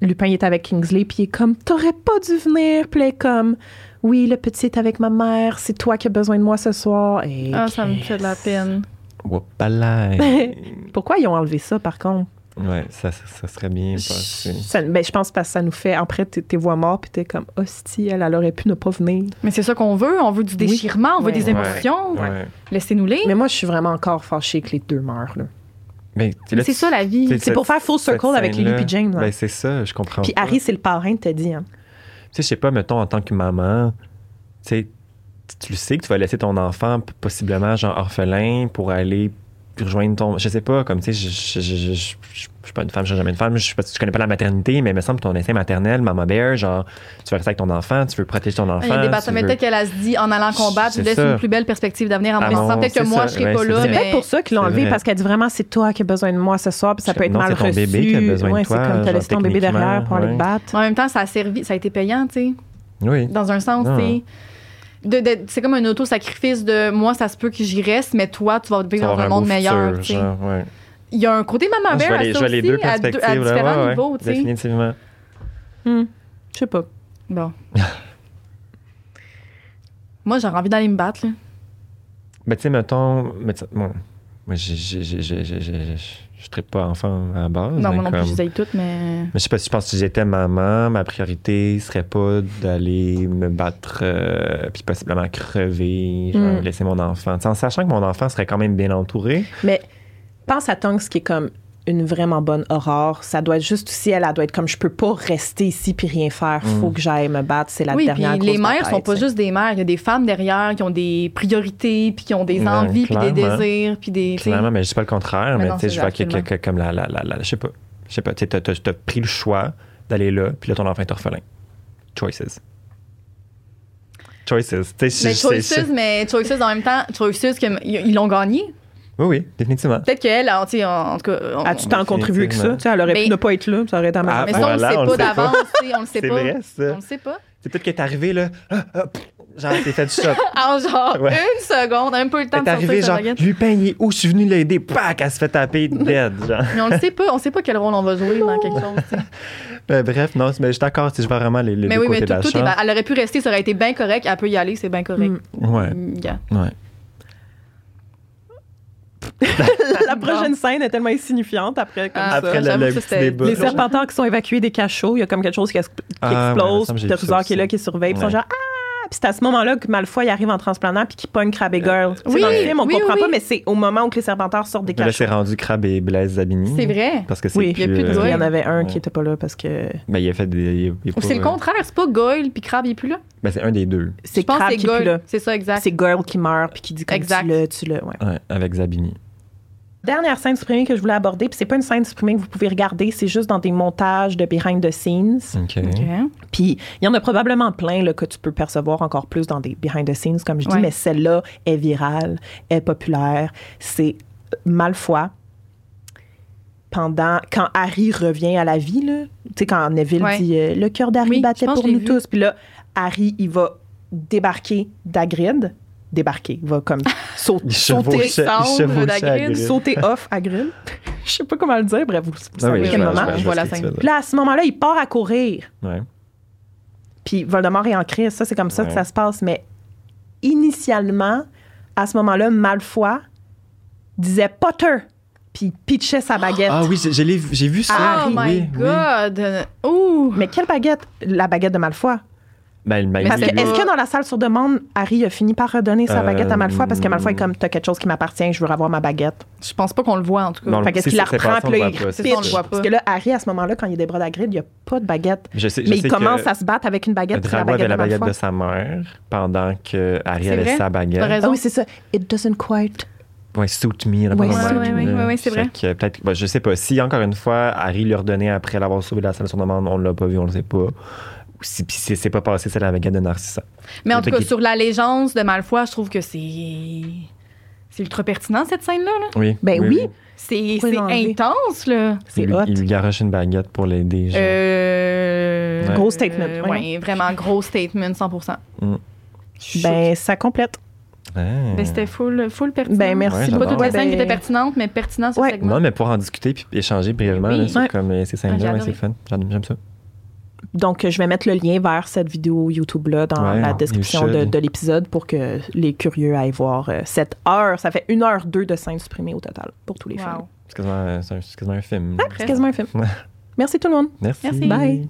Lupin est avec Kingsley, puis il est comme T'aurais pas dû venir. Puis il est comme Oui, le petit est avec ma mère, c'est toi qui as besoin de moi ce soir. Et ah, ça me fait de la peine. Pourquoi ils ont enlevé ça, par contre? Ouais, ça, ça, serait bien passé. Ben, je pense que ça nous fait. Après, tes voix mortes, puis t'es comme, hostie, elle, elle aurait pu ne pas venir. Mais c'est ça qu'on veut. On veut du déchirement, on veut des émotions. Laissez-nous les. Mais moi, je suis vraiment encore fâchée que les deux meurent, là. C'est ça la vie. C'est pour faire full circle avec Lily et James. Ben, c'est ça, je comprends. Puis Harry, c'est le parrain, t'as dit. Hein. Tu sais, je sais pas, mettons, en tant que maman, tu sais, tu le sais que tu vas laisser ton enfant possiblement genre orphelin pour aller rejoindre ton. Je sais pas, comme tu sais, je, je, je, je, suis pas une femme, je suis jamais une femme, je, je connais pas la maternité, mais il me semble que ton instinct maternel, maman bear, genre, tu veux rester avec ton enfant, tu veux protéger ton enfant. Il y a des batailles, peut-être qu'elle a se dit en allant combattre, tu laisses une plus belle perspective d'avenir à mon Peut-être que moi, je serais pas là. C'est peut-être pour ça qu'ils l'ont enlevé, parce qu'elle dit vraiment, c'est toi qui as besoin de moi ce soir, puis ça peut être mal reçu. C'est ton bébé qui a besoin de toi. C'est comme t'as laissé ton bébé derrière pour aller te battre. En même temps, ça a servi, ça a été payant, tu sais. Oui. Dans un sens, tu sais c'est comme un auto-sacrifice de moi, ça se peut que j'y reste, mais toi, tu vas vivre dans un, monde meilleur. Il y a un côté maman bear à ça aussi, les deux à, à, différents niveaux. Définitivement. Hmm. Je sais pas. Bon. moi, j'aurais envie d'aller me battre. Là. Ben, tu sais, mettons. moi, j'ai je ne pas enfant à la base. Non, moi non plus, je les toutes, mais. Mais je sais pas si je pense que si j'étais maman, ma priorité serait pas d'aller me battre euh, puis possiblement crever, genre, hmm. laisser mon enfant. en sachant que mon enfant serait quand même bien entouré. Mais pense à Tonks qui est comme une vraiment bonne aurore. Ça doit être juste aussi, elle, elle doit être comme je peux pas rester ici puis rien faire. Faut mm. que j'aille me battre. C'est la oui, dernière puis Les mères sont pas juste des mères. Il y a des femmes derrière qui ont des priorités puis qui ont des envies puis des désirs puis des. Clairement, mais je dis pas le contraire. Mais, tu sais, je vois que, comme la, la, la, je sais pas, je sais pas. Tu as, pris le choix d'aller là puis là ton enfant est orphelin. Choices. Choices. Mais choices, mais choices en même temps, choices qu'ils l'ont gagné. Oui, oui, définitivement. Peut-être qu'elle, en, en, tout cas. As-tu tant contribué que ça? elle aurait pu ne pas être là, ça aurait été ah, Mais ça, on le sait pas d'avance, on le sait pas. C'est vrai, ça. On le sait pas. C'est peut-être qu'elle est arrivée, là. Ah, ah, genre, t'es fait du choc. en genre, une seconde, un peu le temps de sortir arrivé, genre, lui peigner où? Je suis venu l'aider, pac, elle se fait taper dead, genre. Mais on le sait pas, on sait pas quel rôle on va jouer dans quelque chose, ben, bref, non, mais je suis d'accord, si je vois vraiment les, les mais oui, mais tout, tout est, Elle aurait pu rester, ça aurait été bien correct, elle peut y aller, c'est bien correct. Mm. Ouais. Yeah. Ouais. La prochaine scène est tellement insignifiante après comme ah, après ça. Le, le Les serpentards qui sont évacués des cachots, il y a comme quelque chose qui, ah, explose, puis Terzor qui est là, qui surveille, puis ils sont genre ah! Puis c'est à ce moment-là que Malfoy arrive en transplanant puis qui pogne Crabbe et Girl. Oui, dans le film, on comprend pas, mais c'est au moment où les serpentards sortent des cachots. Là, c'est rendu Crabbe et Blaise Zabini. C'est vrai. Parce que c'est oui, il, y en avait un qui était pas là parce que. Ben, il a fait des. c'est le contraire, c'est pas Goyle puis Crabbe il est plus là? Ben, c'est un des deux. C'est Crabbe qui est plus là. C'est ça, exact. C'est Girl qui meurt puis qui dit comme exact. tu l'as, tu l'as. Ouais. avec Zabini. Dernière scène supprimée que je voulais aborder, puis c'est pas une scène supprimée que vous pouvez regarder, c'est juste dans des montages de behind the scenes. OK. Puis il y en a probablement plein là, que tu peux percevoir encore plus dans des behind the scenes, comme je dis, mais celle-là est virale, est populaire. C'est Malfoy. Pendant, quand Harry revient à la vie, tu sais, quand Neville dit euh, Le cœur d'Harry battait pour nous tous. Puis là, Harry, il va débarquer d'Agrid débarquer, va comme sauter, sauter, sauter off à Grill. Je sais pas comment le dire, bref, vous, savez quel moment. là, à ce moment-là, il part à courir. Ouais. Puis Voldemort est en crise. Ça, c'est comme ça que ça se passe. Mais initialement, à ce moment-là, Malfoy disait Potter puis pitchait sa baguette. Ah oui, j'ai vu ça. Oh my God! Ouh! Mais quelle baguette? La baguette de Malfoy. Ben, que, est-ce que dans la salle sur demande, Harry a fini par redonner sa baguette à Malfoy parce que Malfoy est comme t'as quelque chose qui m'appartient, je veux avoir ma baguette. Je pense pas qu'on le voit en tout cas. fait ce qu'il la reprend puis là, il Parce que là, Harry à ce moment-là, quand il est des bras d'Agrid, il y a pas de baguette. Je sais, mais il commence à se battre avec une baguette. Drago avait la baguette de sa mère pendant que Harry avait sa baguette. Ah oui, c'est ça. It doesn't quite ouais, suit me. Oui, oui, oui, c'est vrai. peut-être, ben, je sais pas. Si encore une fois, Harry lui redonnait après l'avoir sauvé de la salle sur demande, on l'a pas vu, on le sait pas si, c'est pas passé, c'est la baguette de Narcissa. Mais en tout cas, sur l'allégeance de Malfoy, je trouve que c'est. C'est ultra pertinent, cette scène-là. Là. Oui. Ben oui. C'est intense, là. C'est hot. Il lui garoche une baguette pour l'aider. Euh, Gros statement. oui, vraiment gros statement, 100 mm. Ben, ça complète. Ben, c'était full, full pertinent. Ben, merci. pas toutes les scènes qui étaient pertinentes, mais pertinent ce segment. Non, mais pour en discuter puis échanger brièvement oui. sur comme euh, ces scènes-là, c'est fun. J'aime ça. Donc, je vais mettre le lien vers cette vidéo YouTube-là dans la description de, l'épisode pour que les curieux aillent voir euh, cette heure. Ça fait une heure deux de scènes supprimées au total pour tous les films. C'est quasiment, un film. c'est quasiment un film. Merci tout le monde. Merci. Bye.